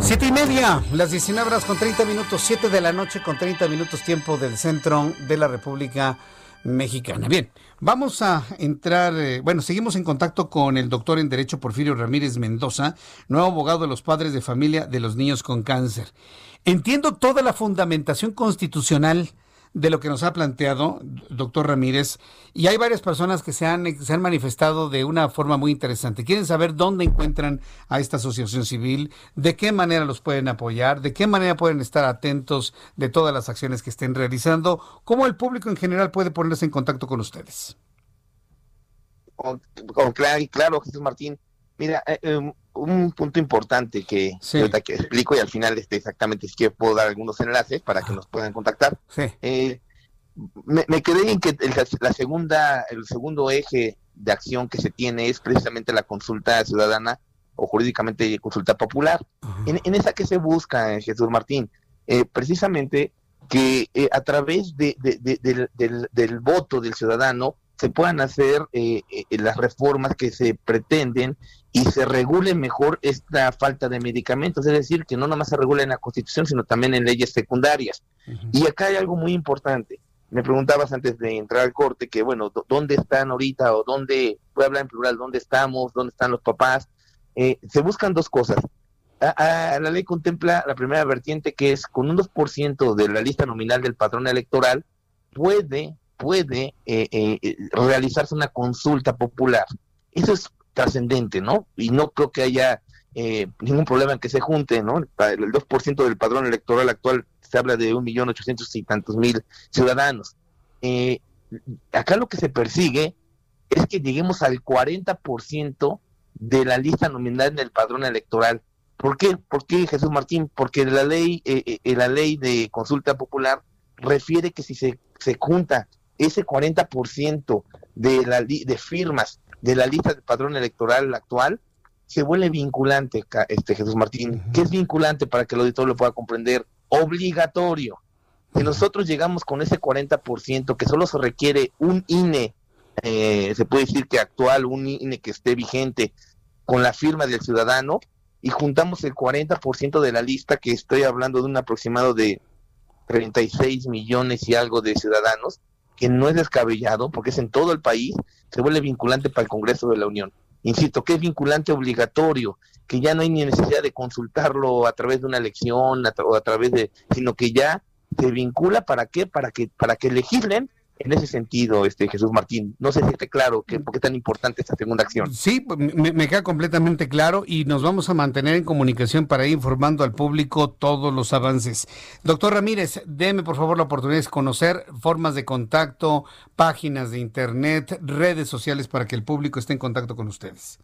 Siete y media, las 19 horas con 30 minutos, 7 de la noche con 30 minutos tiempo del centro de la República mexicana. Bien, vamos a entrar, eh, bueno, seguimos en contacto con el doctor en Derecho Porfirio Ramírez Mendoza, nuevo abogado de los padres de familia de los niños con cáncer. Entiendo toda la fundamentación constitucional de lo que nos ha planteado, doctor Ramírez, y hay varias personas que se han, se han manifestado de una forma muy interesante. Quieren saber dónde encuentran a esta asociación civil, de qué manera los pueden apoyar, de qué manera pueden estar atentos de todas las acciones que estén realizando, cómo el público en general puede ponerse en contacto con ustedes. claro, claro, Jesús Martín. Mira, eh, em, un punto importante que, que explico y al final este, exactamente es que puedo dar algunos enlaces para que nos puedan contactar. Eh, me, quedé en que la segunda, el segundo eje de acción que se tiene es precisamente la consulta ciudadana o jurídicamente consulta popular. en, esa que se busca, eh, Jesús Martín, eh, precisamente que a través de, del, del, voto del ciudadano se puedan hacer las reformas que se pretenden y se regule mejor esta falta de medicamentos, es decir, que no nomás se regule en la Constitución, sino también en leyes secundarias. Y acá hay algo muy importante. Me preguntabas antes de entrar al corte que, bueno, ¿dónde están ahorita o dónde, voy a hablar en plural, dónde estamos, dónde están los papás? Eh, se buscan dos cosas. la ley contempla la primera vertiente que es con un 2% de la lista nominal del patrón electoral puede, puede eh, eh, realizarse una consulta popular Eso es trascendente, ¿no? Y no creo que haya eh, ningún problema en que se junte, ¿no? El 2% del padrón electoral actual se habla de un millón ochocientos y tantos mil ciudadanos. Eh, acá lo que se persigue es que lleguemos al 40% de la lista nominal en el padrón electoral. ¿Por qué? ¿Por qué, Jesús Martín? Porque la ley, eh, eh, la ley de consulta popular refiere que si se, junta ese 40% de, la, de firmas de la lista del padrón electoral actual, se vuelve vinculante, este Jesús Martín. ¿Qué es vinculante para que el auditor lo pueda comprender? Obligatorio. Si nosotros llegamos con ese 40%, que solo se requiere un INE, eh, se puede decir que actual, un INE que esté vigente, con la firma del ciudadano, y juntamos el 40% de la lista, que estoy hablando de un aproximado de 36 millones y algo de ciudadanos, que no es descabellado, porque es en todo el país, se vuelve vinculante para el Congreso de la Unión. Insisto, que es vinculante obligatorio, que ya no hay ni necesidad de consultarlo a través de una elección o a través de, sino que ya se vincula para qué, para que, para que legislen en ese sentido, este Jesús Martín. No sé si esté claro que, por qué es tan importante esta segunda acción. Sí, pues, me, queda completamente claro y nos vamos a mantener en comunicación para ir informando al público todos los avances. Doctor Ramírez, déme por favor la oportunidad de conocer formas de contacto, páginas de internet, redes sociales para que el público esté en contacto con ustedes.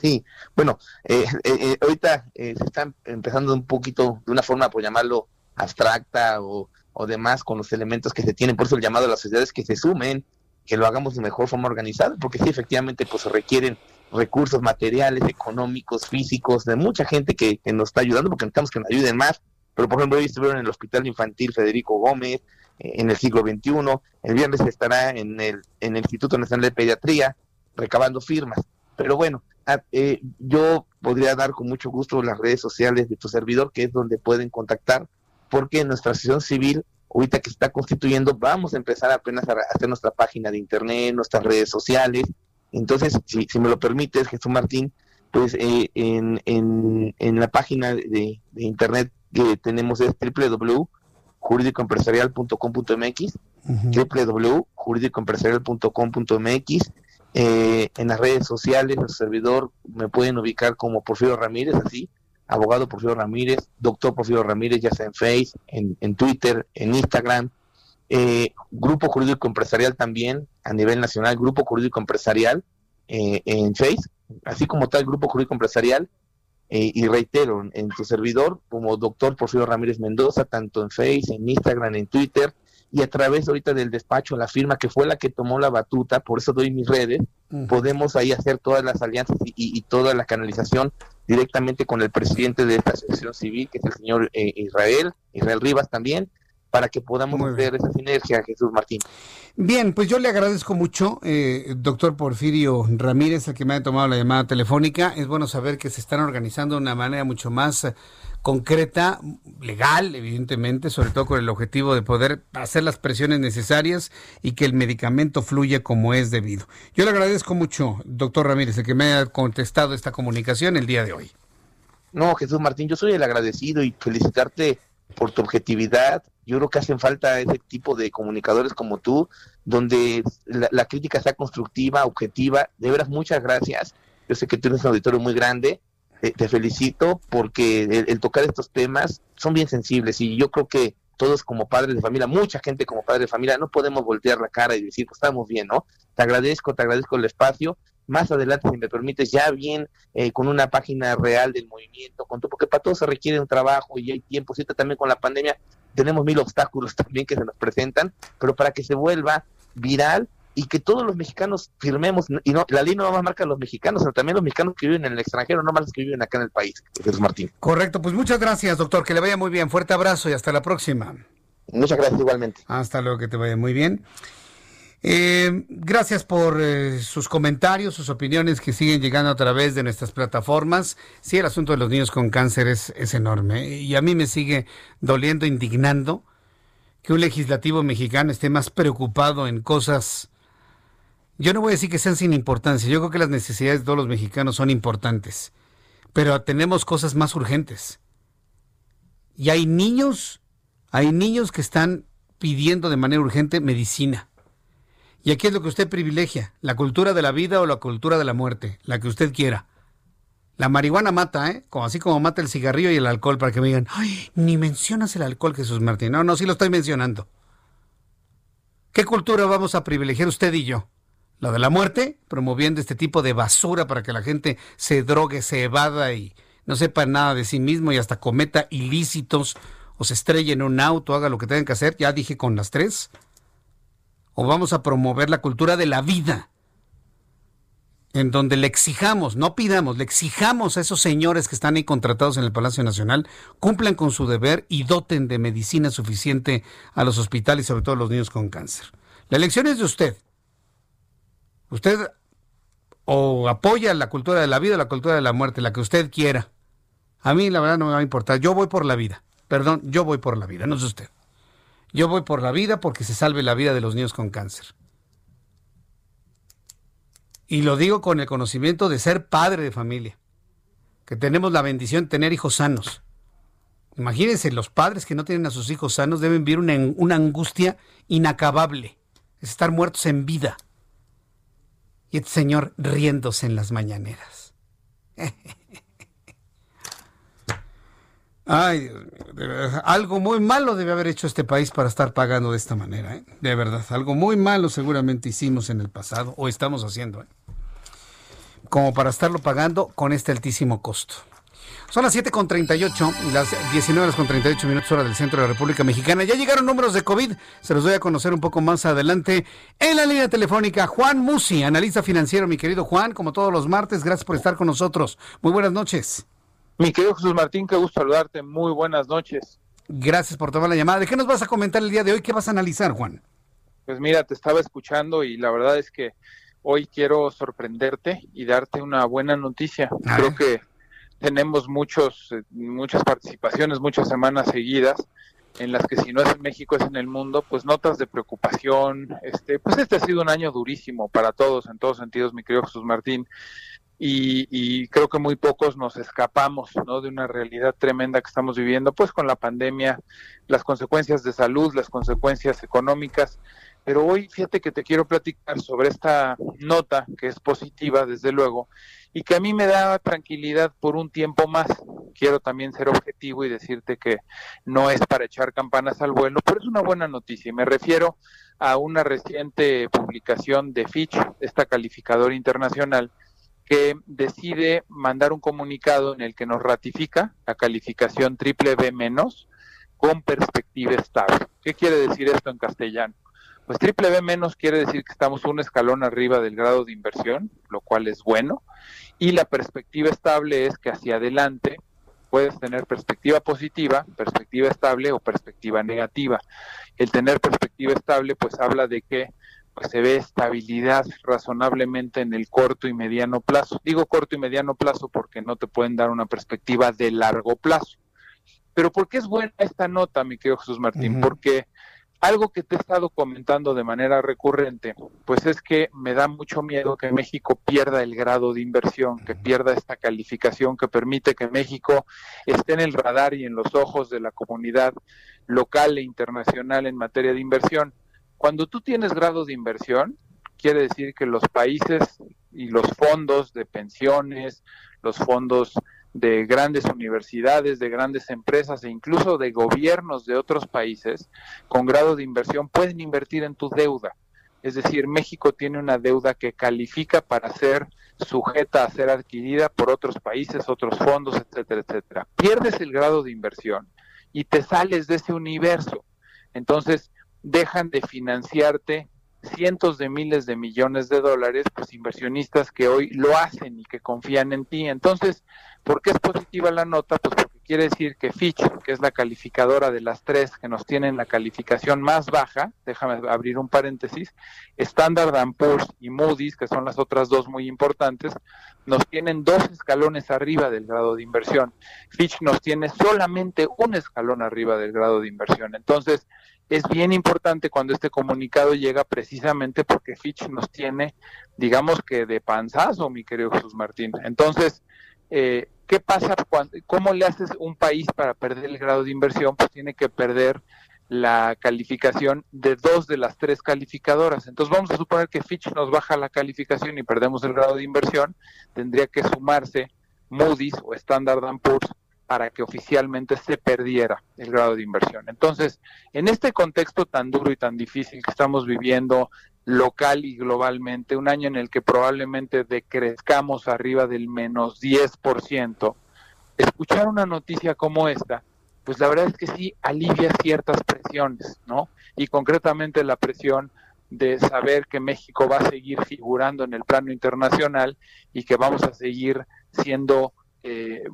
Sí, bueno, eh, eh, eh, ahorita se está empezando un poquito, de una forma, por llamarlo, abstracta o o demás con los elementos que se tienen. Por eso el llamado a las sociedades que se sumen, que lo hagamos de mejor forma organizada, porque sí, efectivamente, pues requieren recursos materiales, económicos, físicos, de mucha gente que, nos está ayudando, porque necesitamos que nos ayuden más. Pero, por ejemplo, hoy estuvieron en el Hospital Infantil Federico Gómez, eh, en el siglo XXI, el viernes estará en el, en el Instituto Nacional de Pediatría recabando firmas. Pero bueno, ah, eh, yo podría dar con mucho gusto las redes sociales de tu servidor, que es donde pueden contactar porque nuestra asociación civil, ahorita que se está constituyendo, vamos a empezar apenas a hacer nuestra página de internet, nuestras redes sociales. Entonces, si, me lo permites, Jesús Martín, pues eh, en, en, la página de, internet que tenemos es www.juridicoempresarial.com.mx, www.juridicoempresarial.com.mx. Eh, en las redes sociales, el servidor me pueden ubicar como Porfirio Ramírez, así, abogado Porfirio Ramírez, doctor Porfirio Ramírez, ya sea en Face, en, Twitter, en Instagram, eh, Grupo Jurídico Empresarial también a nivel nacional, Grupo Jurídico Empresarial eh, en Face, así como tal Grupo Jurídico Empresarial, eh, y reitero, en tu servidor como doctor Porfirio Ramírez Mendoza, tanto en Face, en Instagram, en Twitter, y a través ahorita del despacho, la firma que fue la que tomó la batuta, por eso doy mis redes, podemos ahí hacer todas las alianzas y, toda la canalización directamente con el presidente de esta asociación civil, que es el señor eh, Israel, Israel Rivas también, para que podamos ver esa sinergia, Jesús Martín. Bien, pues yo le agradezco mucho, eh, doctor Porfirio Ramírez, el que me ha tomado la llamada telefónica. Es bueno saber que se están organizando de una manera mucho más eh, concreta, legal, evidentemente, sobre todo con el objetivo de poder hacer las presiones necesarias y que el medicamento fluya como es debido. Yo le agradezco mucho, doctor Ramírez, el que me haya contestado esta comunicación el día de hoy. No, Jesús Martín, yo soy el agradecido y felicitarte por tu objetividad. Yo creo que hacen falta ese tipo de comunicadores como tú, donde la, crítica sea constructiva, objetiva. De veras, muchas gracias. Yo sé que tú eres un auditorio muy grande. te felicito porque el, tocar estos temas son bien sensibles y yo creo que todos como padres de familia, mucha gente como padres de familia, no podemos voltear la cara y decir, pues estamos bien, ¿no? Te agradezco, te agradezco el espacio más adelante, si me permites, ya bien eh, con una página real del movimiento, con todo, porque para todo se requiere un trabajo y hay tiempo, ¿cierto? También con la pandemia tenemos mil obstáculos también que se nos presentan, pero para que se vuelva viral y que todos los mexicanos firmemos, y no, la ley no más marca a los mexicanos, sino también los mexicanos que viven en el extranjero, no más los que viven acá en el país, Jesús Martín. Correcto, pues muchas gracias, doctor, que le vaya muy bien, fuerte abrazo y hasta la próxima. Muchas gracias igualmente. Hasta luego, que te vaya muy bien. Eh, gracias por eh, sus comentarios, sus opiniones que siguen llegando a través de nuestras plataformas. Sí, el asunto de los niños con cáncer es, es enorme y a mí me sigue doliendo, indignando que un legislativo mexicano esté más preocupado en cosas... Yo no voy a decir que sean sin importancia, yo creo que las necesidades de todos los mexicanos son importantes, pero tenemos cosas más urgentes. Y hay niños, hay niños que están pidiendo de manera urgente medicina Y aquí es lo que usted privilegia, la cultura de la vida o la cultura de la muerte, la que usted quiera. La marihuana mata, ¿eh? Como, así como mata el cigarrillo y el alcohol, para que me digan, ay, ni mencionas el alcohol, Jesús Martín. No, no, sí lo estoy mencionando. ¿Qué cultura vamos a privilegiar usted y yo? ¿La de la muerte? Promoviendo este tipo de basura para que la gente se drogue, se evada y no sepa nada de sí mismo y hasta cometa ilícitos o se estrelle en un auto, haga lo que tengan que hacer. Ya dije con las tres o vamos a promover la cultura de la vida, en donde le exijamos, no pidamos, le exijamos a esos señores que están ahí contratados en el Palacio Nacional, cumplan con su deber y doten de medicina suficiente a los hospitales sobre todo a los niños con cáncer. La elección es de usted. Usted o apoya la cultura de la vida o la cultura de la muerte, la que usted quiera. A mí la verdad no me va a importar. Yo voy por la vida. Perdón, yo voy por la vida, no es usted. Yo voy por la vida porque se salve la vida de los niños con cáncer. Y lo digo con el conocimiento de ser padre de familia, que tenemos la bendición de tener hijos sanos. Imagínense, los padres que no tienen a sus hijos sanos deben vivir una, angustia inacabable, es estar muertos en vida. Y este señor riéndose en las mañaneras. Ay, algo muy malo debe haber hecho este país para estar pagando de esta manera, ¿eh? De verdad, algo muy malo seguramente hicimos en el pasado o estamos haciendo, ¿eh? Como para estarlo pagando con este altísimo costo. Son las 7.38 y las 19 con 38 minutos hora del centro de la República Mexicana. Ya llegaron números de COVID, se los voy a conocer un poco más adelante. En la línea telefónica, Juan Musi, analista financiero. Mi querido Juan, como todos los martes, gracias por estar con nosotros. Muy buenas noches. Mi querido Jesús Martín, qué gusto saludarte. Muy buenas noches. Gracias por tomar la llamada. ¿De qué nos vas a comentar el día de hoy? ¿Qué vas a analizar, Juan? Pues mira, te estaba escuchando y la verdad es que hoy quiero sorprenderte y darte una buena noticia. Creo que tenemos muchos, eh, muchas participaciones, muchas semanas seguidas en las que si no es en México es en el mundo, pues notas de preocupación. Este, pues este ha sido un año durísimo para todos, en todos sentidos, mi querido Jesús Martín y, creo que muy pocos nos escapamos ¿no? de una realidad tremenda que estamos viviendo, pues con la pandemia, las consecuencias de salud, las consecuencias económicas. Pero hoy fíjate que te quiero platicar sobre esta nota que es positiva, desde luego, y que a mí me da tranquilidad por un tiempo más. Quiero también ser objetivo y decirte que no es para echar campanas al vuelo, pero es una buena noticia. Y me refiero a una reciente publicación de Fitch, esta calificadora internacional, que decide mandar un comunicado en el que nos ratifica la calificación triple B menos con perspectiva estable. ¿Qué quiere decir esto en castellano? Pues triple B menos quiere decir que estamos un escalón arriba del grado de inversión, lo cual es bueno, y la perspectiva estable es que hacia adelante puedes tener perspectiva positiva, perspectiva estable o perspectiva negativa. El tener perspectiva estable pues habla de que pues se ve estabilidad razonablemente en el corto y mediano plazo. Digo corto y mediano plazo porque no te pueden dar una perspectiva de largo plazo. Pero ¿por qué es buena esta nota, mi querido Jesús Martín? Porque algo que te he estado comentando de manera recurrente, pues es que me da mucho miedo que México pierda el grado de inversión, que pierda esta calificación que permite que México esté en el radar y en los ojos de la comunidad local e internacional en materia de inversión. Cuando tú tienes grado de inversión, quiere decir que los países y los fondos de pensiones, los fondos de grandes universidades, de grandes empresas e incluso de gobiernos de otros países con grado de inversión pueden invertir en tu deuda. Es decir, México tiene una deuda que califica para ser sujeta a ser adquirida por otros países, otros fondos, etcétera, etcétera. Pierdes el grado de inversión y te sales de ese universo. Entonces, dejan de financiarte cientos de miles de millones de dólares, pues inversionistas que hoy lo hacen y que confían en ti. Entonces, ¿por qué es positiva la nota? Pues porque quiere decir que Fitch, que es la calificadora de las tres que nos tienen la calificación más baja, déjame abrir un paréntesis, Standard Poor's y Moody's, que son las otras dos muy importantes, nos tienen dos escalones arriba del grado de inversión. Fitch nos tiene solamente un escalón arriba del grado de inversión. Entonces, es bien importante cuando este comunicado llega precisamente porque Fitch nos tiene, digamos que de panzazo, mi querido Jesús Martín. Entonces, eh, ¿qué pasa? Cuando, ¿Cómo le haces un país para perder el grado de inversión? Pues tiene que perder la calificación de dos de las tres calificadoras. Entonces vamos a suponer que Fitch nos baja la calificación y perdemos el grado de inversión, tendría que sumarse Moody's o Standard Poor's para que oficialmente se perdiera el grado de inversión. Entonces, en este contexto tan duro y tan difícil que estamos viviendo local y globalmente, un año en el que probablemente decrezcamos arriba del menos 10%, escuchar una noticia como esta, pues la verdad es que sí alivia ciertas presiones, ¿no? Y concretamente la presión de saber que México va a seguir figurando en el plano internacional y que vamos a seguir siendo eh,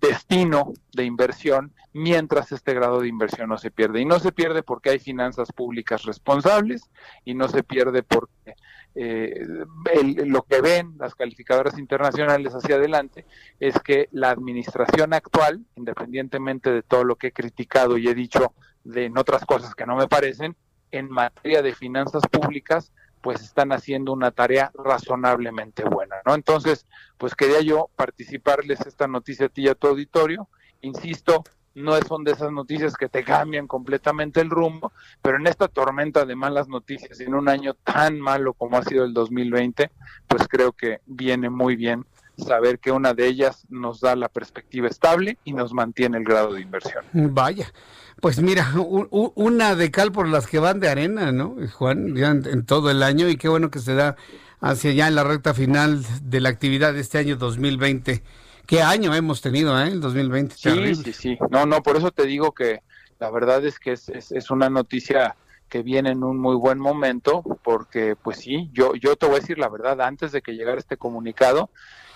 destino de inversión mientras este grado de inversión no se pierde. Y no se pierde porque hay finanzas públicas responsables y no se pierde porque eh, lo que ven las calificadoras internacionales hacia adelante es que la administración actual, independientemente de todo lo que he criticado y he dicho de en otras cosas que no me parecen, en materia de finanzas públicas pues están haciendo una tarea razonablemente buena, ¿no? Entonces, pues quería yo participarles esta noticia a ti y a tu auditorio. Insisto, no son de esas noticias que te cambian completamente el rumbo, pero en esta tormenta de malas noticias, en un año tan malo como ha sido el 2020, pues creo que viene muy bien saber que una de ellas nos da la perspectiva estable y nos mantiene el grado de inversión. Vaya, pues mira, una de cal por las que van de arena, ¿no, Juan? Ya en, todo el año y qué bueno que se da hacia allá en la recta final de la actividad de este año 2020. ¿Qué año hemos tenido, eh? El 2020. Sí, sí, sí. No, no, por eso te digo que la verdad es que es, es, es una noticia que viene en un muy buen momento, porque pues sí, yo, yo te voy a decir la verdad, antes de que llegara este comunicado,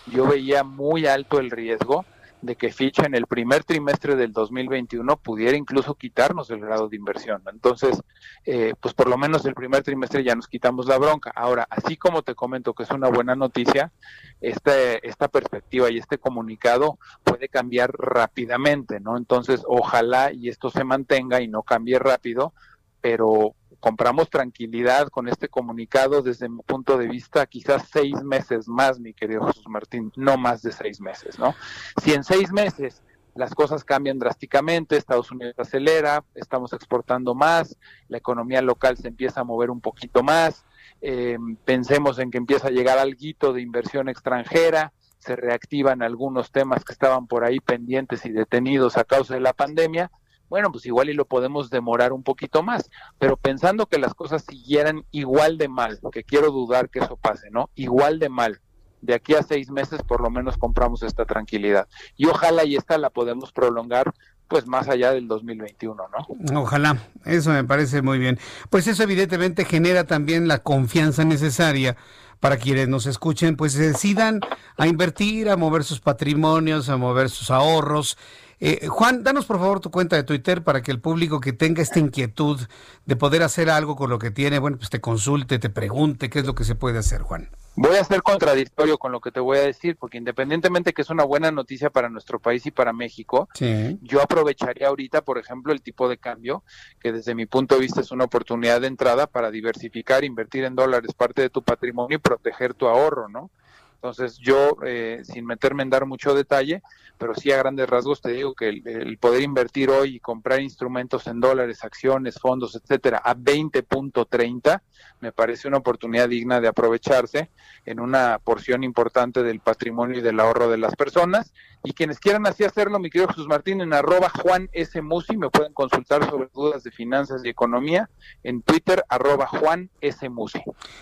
yo veía muy alto el riesgo de que Ficha en el primer trimestre del 2021 pudiera incluso quitarnos el grado de inversión. Entonces, eh, pues por lo menos el primer trimestre ya nos quitamos la bronca. Ahora, así como te comento que es una buena noticia, este, esta perspectiva y este comunicado puede cambiar rápidamente, ¿no? Entonces, ojalá y esto se mantenga y no cambie rápido, pero compramos tranquilidad con este comunicado desde mi punto de vista, quizás seis meses más, mi querido Jesús Martín, no más de seis meses, ¿no? Si en seis meses las cosas cambian drásticamente, Estados Unidos acelera, estamos exportando más, la economía local se empieza a mover un poquito más, eh, pensemos en que empieza a llegar algo de inversión extranjera, se reactivan algunos temas que estaban por ahí pendientes y detenidos a causa de la pandemia, bueno, pues igual y lo podemos demorar un poquito más, pero pensando que las cosas siguieran igual de mal, que quiero dudar que eso pase, ¿no? Igual de mal. De aquí a seis meses por lo menos compramos esta tranquilidad. Y ojalá y esta la podemos prolongar pues más allá del 2021, ¿no? Ojalá, eso me parece muy bien. Pues eso evidentemente genera también la confianza necesaria para quienes nos escuchen, pues se decidan a invertir, a mover sus patrimonios, a mover sus ahorros eh, Juan, danos por favor tu cuenta de Twitter para que el público que tenga esta inquietud de poder hacer algo con lo que tiene, bueno, pues te consulte, te pregunte qué es lo que se puede hacer, Juan. Voy a ser contradictorio con lo que te voy a decir, porque independientemente que es una buena noticia para nuestro país y para México, yo aprovecharía ahorita, por ejemplo, el tipo de cambio, que desde mi punto de vista es una oportunidad de entrada para diversificar, invertir en dólares parte de tu patrimonio y proteger tu ahorro, ¿no? Entonces yo, eh, sin meterme en dar mucho detalle, pero sí a grandes rasgos te digo que el, poder invertir hoy y comprar instrumentos en dólares, acciones, fondos, etcétera, a 20.30 me parece una oportunidad digna de aprovecharse en una porción importante del patrimonio y del ahorro de las personas. Y quienes quieran así hacerlo, mi querido Jesús Martín, en arroba Juan S. Musi, me pueden consultar sobre dudas de finanzas y economía en Twitter, arroba Juan S. Musi.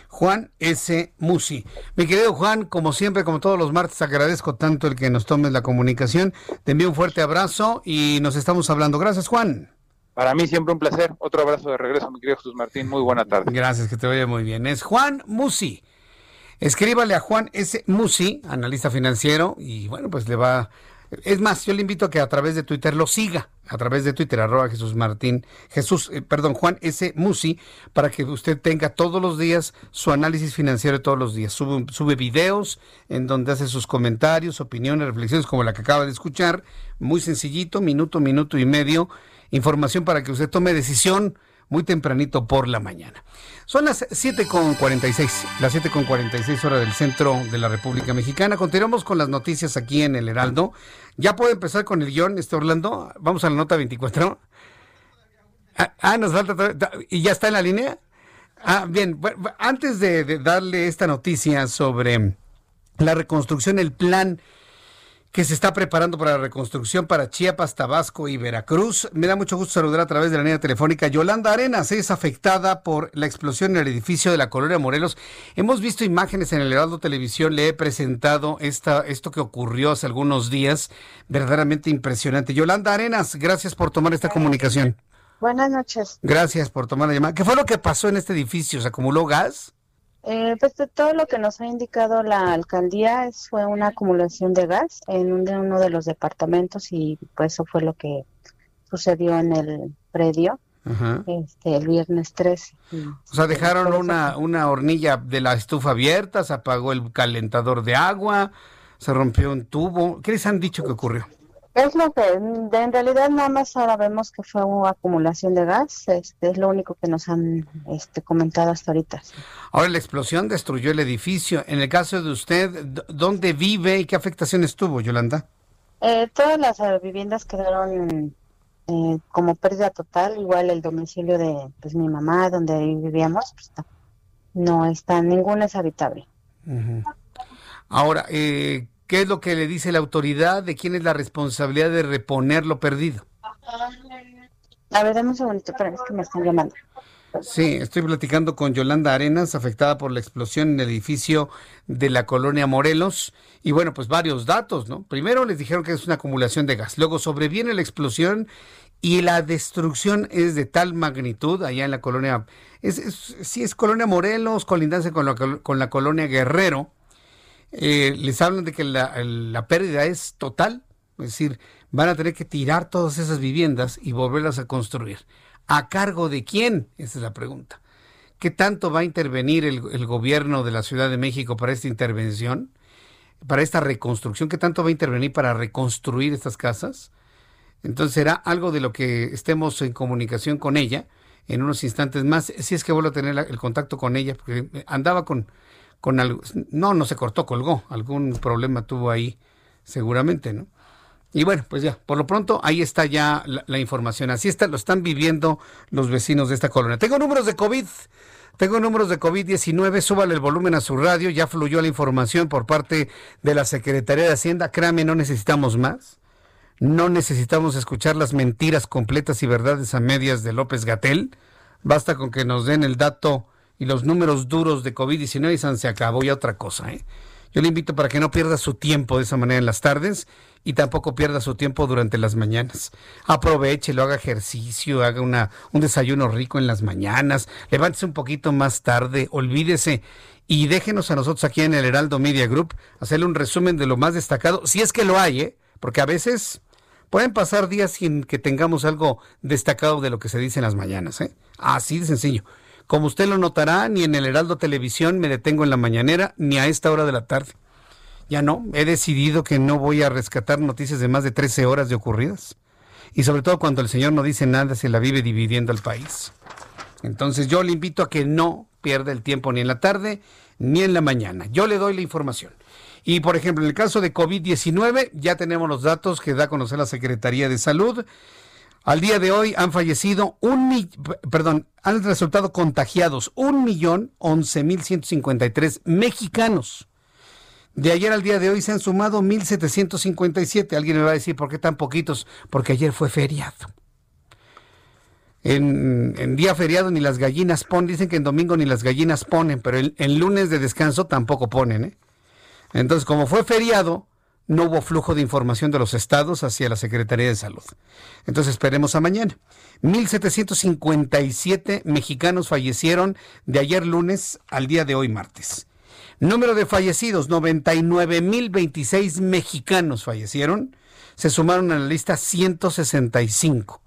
Juan S. Musi. Mi querido Juan, como siempre, como todos los martes, agradezco tanto el que nos tomes la comunicación. Te envío un fuerte abrazo y nos estamos hablando. Gracias, Juan. Para mí siempre un placer. Otro abrazo de regreso, mi querido Jesús Martín. Muy buena tarde. Gracias, que te vaya muy bien. Es Juan Musi. Escríbale a Juan S. Musi, analista financiero, y bueno, pues le va... Es más, yo le invito a que a través de Twitter lo siga, a través de Twitter, arroba Jesús Martín, Jesús, eh, perdón, Juan S. Musi, para que usted tenga todos los días su análisis financiero todos los días. Sube, sube videos en donde hace sus comentarios, opiniones, reflexiones, como la que acaba de escuchar. Muy sencillito, minuto, minuto y medio información para que usted tome decisión muy tempranito por la mañana. Son las 7.46, las 7.46 horas del centro de la República Mexicana. Continuamos con las noticias aquí en el Heraldo. Ya puede empezar con el guion, este Orlando. Vamos a la nota 24. Ah, ah nos falta. ¿Y ya está en la línea? Ah, bien. antes de darle esta noticia sobre la reconstrucción, el plan que se está preparando para la reconstrucción para Chiapas, Tabasco y Veracruz. Me da mucho gusto saludar a través de la línea telefónica. Yolanda Arenas es afectada por la explosión en el edificio de la colonia Morelos. Hemos visto imágenes en el Heraldo Televisión, le he presentado esta, esto que ocurrió hace algunos días, verdaderamente impresionante. Yolanda Arenas, gracias por tomar esta comunicación. Buenas noches. Gracias por tomar la llamada. ¿Qué fue lo que pasó en este edificio? ¿Se acumuló gas? Eh, pues todo lo que nos ha indicado la alcaldía es, fue una acumulación de gas en uno de los departamentos y pues eso fue lo que sucedió en el predio este, el viernes 13. O sea, dejaron una, una hornilla de la estufa abierta, se apagó el calentador de agua, se rompió un tubo. ¿Qué les han dicho que ocurrió? Es lo que, en realidad nada más ahora vemos que fue una acumulación de gas, este, es lo único que nos han este, comentado hasta ahorita. Ahora la explosión destruyó el edificio. En el caso de usted, ¿dónde vive y qué afectaciones tuvo, Yolanda? Eh, todas las eh, viviendas quedaron eh, como pérdida total, igual el domicilio de pues, mi mamá, donde vivíamos, pues, no está, ninguna es habitable. Ahora, eh, ¿Qué es lo que le dice la autoridad? ¿De quién es la responsabilidad de reponer lo perdido? A ver, dame un segundito, pero es que me están llamando. Sí, estoy platicando con Yolanda Arenas, afectada por la explosión en el edificio de la colonia Morelos. Y bueno, pues varios datos, ¿no? Primero les dijeron que es una acumulación de gas. Luego sobreviene la explosión y la destrucción es de tal magnitud allá en la colonia. Es, sí, es colonia Morelos, colindancia con con la colonia Guerrero eh, les hablan de que la, pérdida es total, es decir, van a tener que tirar todas esas viviendas y volverlas a construir. ¿A cargo de quién? Esa es la pregunta. ¿Qué tanto va a intervenir el, el, gobierno de la Ciudad de México para esta intervención, para esta reconstrucción? ¿Qué tanto va a intervenir para reconstruir estas casas? Entonces será algo de lo que estemos en comunicación con ella en unos instantes más, si es que vuelvo a tener el contacto con ella, porque andaba con, con algo, no, no se cortó, colgó, algún problema tuvo ahí seguramente, ¿no? Y bueno, pues ya, por lo pronto ahí está ya la, información. Así está, lo están viviendo los vecinos de esta colonia. Tengo números de COVID. Tengo números de COVID-19, súbale el volumen a su radio, ya fluyó la información por parte de la Secretaría de Hacienda. Créame, no necesitamos más. No necesitamos escuchar las mentiras completas y verdades a medias de López Gatel. Basta con que nos den el dato y los números duros de COVID-19 se acabó ya otra cosa. ¿eh? Yo le invito para que no pierda su tiempo de esa manera en las tardes y tampoco pierda su tiempo durante las mañanas. Aproveche, lo haga ejercicio, haga una, un desayuno rico en las mañanas, levántese un poquito más tarde, olvídese y déjenos a nosotros aquí en el Heraldo Media Group hacerle un resumen de lo más destacado, si es que lo hay, ¿eh? porque a veces pueden pasar días sin que tengamos algo destacado de lo que se dice en las mañanas. ¿eh? Así de sencillo. Como usted lo notará, ni en el Heraldo Televisión me detengo en la mañanera, ni a esta hora de la tarde. Ya no, he decidido que no voy a rescatar noticias de más de 13 horas de ocurridas. Y sobre todo cuando el señor no dice nada, se la vive dividiendo al país. Entonces yo le invito a que no pierda el tiempo ni en la tarde ni en la mañana. Yo le doy la información. Y por ejemplo, en el caso de COVID-19, ya tenemos los datos que da a conocer la Secretaría de Salud. Al día de hoy han fallecido un perdón, han resultado contagiados un millón once mil ciento cincuenta y tres mexicanos. De ayer al día de hoy se han sumado 1.757. Alguien me va a decir, ¿por qué tan poquitos? Porque ayer fue feriado. En, día feriado ni las gallinas ponen, dicen que en domingo ni las gallinas ponen, pero en, lunes de descanso tampoco ponen. ¿eh? Entonces, como fue feriado, no hubo flujo de información de los estados hacia la Secretaría de Salud. Entonces esperemos a mañana. 1.757 mexicanos fallecieron de ayer lunes al día de hoy martes. Número de fallecidos, 99.026 mexicanos fallecieron. Se sumaron a la lista 165.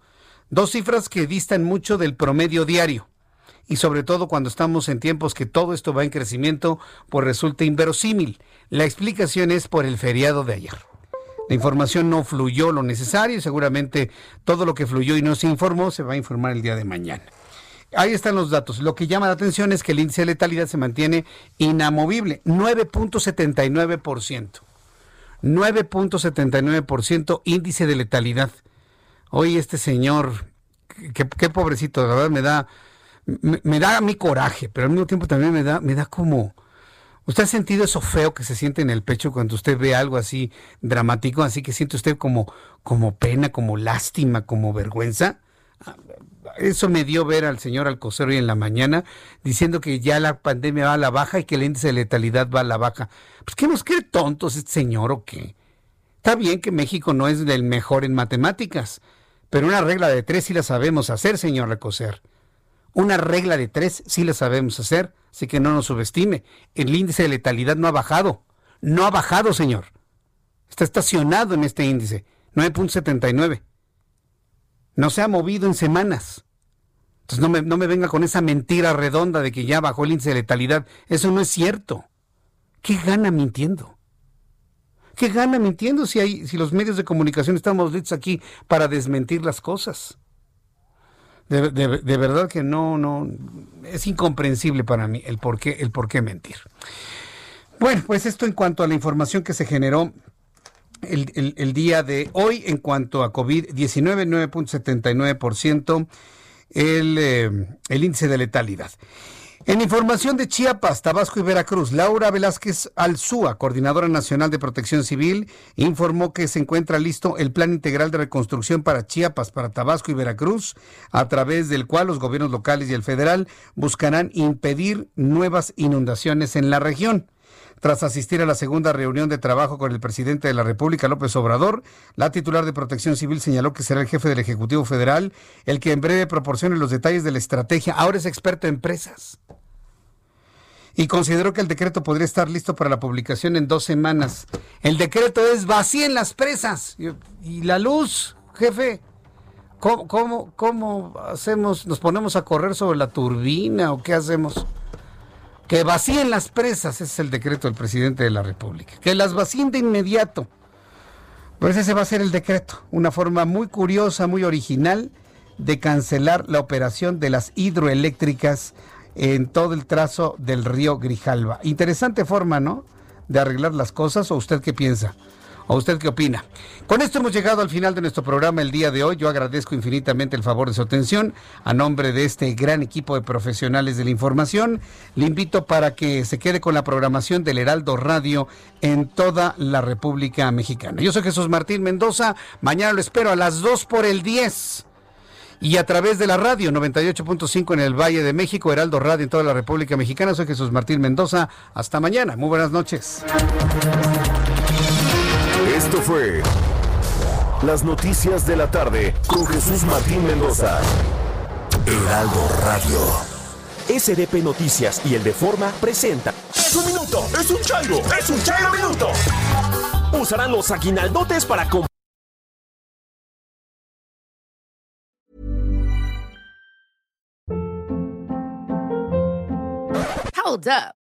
Dos cifras que distan mucho del promedio diario. Y sobre todo cuando estamos en tiempos que todo esto va en crecimiento, pues resulta inverosímil. La explicación es por el feriado de ayer. La información no fluyó lo necesario y seguramente todo lo que fluyó y no se informó se va a informar el día de mañana. Ahí están los datos. Lo que llama la atención es que el índice de letalidad se mantiene inamovible, 9.79%. 9.79% índice de letalidad. Hoy este señor qué, pobrecito, la verdad me da, me, da a mí coraje, pero al mismo tiempo también me da, me da como... ¿Usted ha sentido eso feo que se siente en el pecho cuando usted ve algo así dramático, así que siente usted como, como pena, como lástima, como vergüenza? Eso me dio ver al señor Alcocer hoy en la mañana diciendo que ya la pandemia va a la baja y que el índice de letalidad va a la baja. Pues ¿qué nos tontos este señor o qué? Está bien que México no es del mejor en matemáticas, pero una regla de tres sí la sabemos hacer, señor Alcocer. Una regla de tres sí la sabemos hacer, así que no nos subestime. El índice de letalidad no ha bajado. No ha bajado, señor. Está estacionado en este índice, 9.79. No se ha movido en semanas. Entonces no me, no me venga con esa mentira redonda de que ya bajó el índice de letalidad. Eso no es cierto. ¿Qué gana mintiendo? ¿Qué gana mintiendo si, hay, si los medios de comunicación estamos listos aquí para desmentir las cosas? De, verdad que no, no, es incomprensible para mí el por qué, el por qué mentir. Bueno, pues esto en cuanto a la información que se generó el, el día de hoy en cuanto a COVID-19, 9.79% el, eh, el índice de letalidad. En información de Chiapas, Tabasco y Veracruz, Laura Velázquez Alzúa, coordinadora nacional de protección civil, informó que se encuentra listo el plan integral de reconstrucción para Chiapas, para Tabasco y Veracruz, a través del cual los gobiernos locales y el federal buscarán impedir nuevas inundaciones en la región. Tras asistir a la segunda reunión de trabajo con el presidente de la República, López Obrador, la titular de Protección Civil señaló que será el jefe del Ejecutivo Federal el que en breve proporcione los detalles de la estrategia. Ahora es experto en empresas y consideró que el decreto podría estar listo para la publicación en dos semanas. El decreto es vacíen las presas. Y, la luz, jefe, ¿cómo, cómo, ¿cómo hacemos? ¿Nos ponemos a correr sobre la turbina o qué hacemos? Que vacíen las presas, ese es el decreto del presidente de la República. Que las vacíen de inmediato. Pues ese va a ser el decreto. Una forma muy curiosa, muy original de cancelar la operación de las hidroeléctricas en todo el trazo del río Grijalva. Interesante forma, ¿no? De arreglar las cosas, ¿o usted qué piensa? ¿O usted qué opina? Con esto hemos llegado al final de nuestro programa el día de hoy. Yo agradezco infinitamente el favor de su atención. A nombre de este gran equipo de profesionales de la información, le invito para que se quede con la programación del Heraldo Radio en toda la República Mexicana. Yo soy Jesús Martín Mendoza. Mañana lo espero a las 2 por el 10 y a través de la radio 98.5 en el Valle de México, Heraldo Radio en toda la República Mexicana. Soy Jesús Martín Mendoza. Hasta mañana. Muy buenas noches. Esto fue Las Noticias de la Tarde con Jesús Martín Mendoza. Heraldo Radio. SDP Noticias y el de Forma presenta. Es un minuto, es un chairo, es un chairo minuto. Usarán los aguinaldotes para comprar Hold up.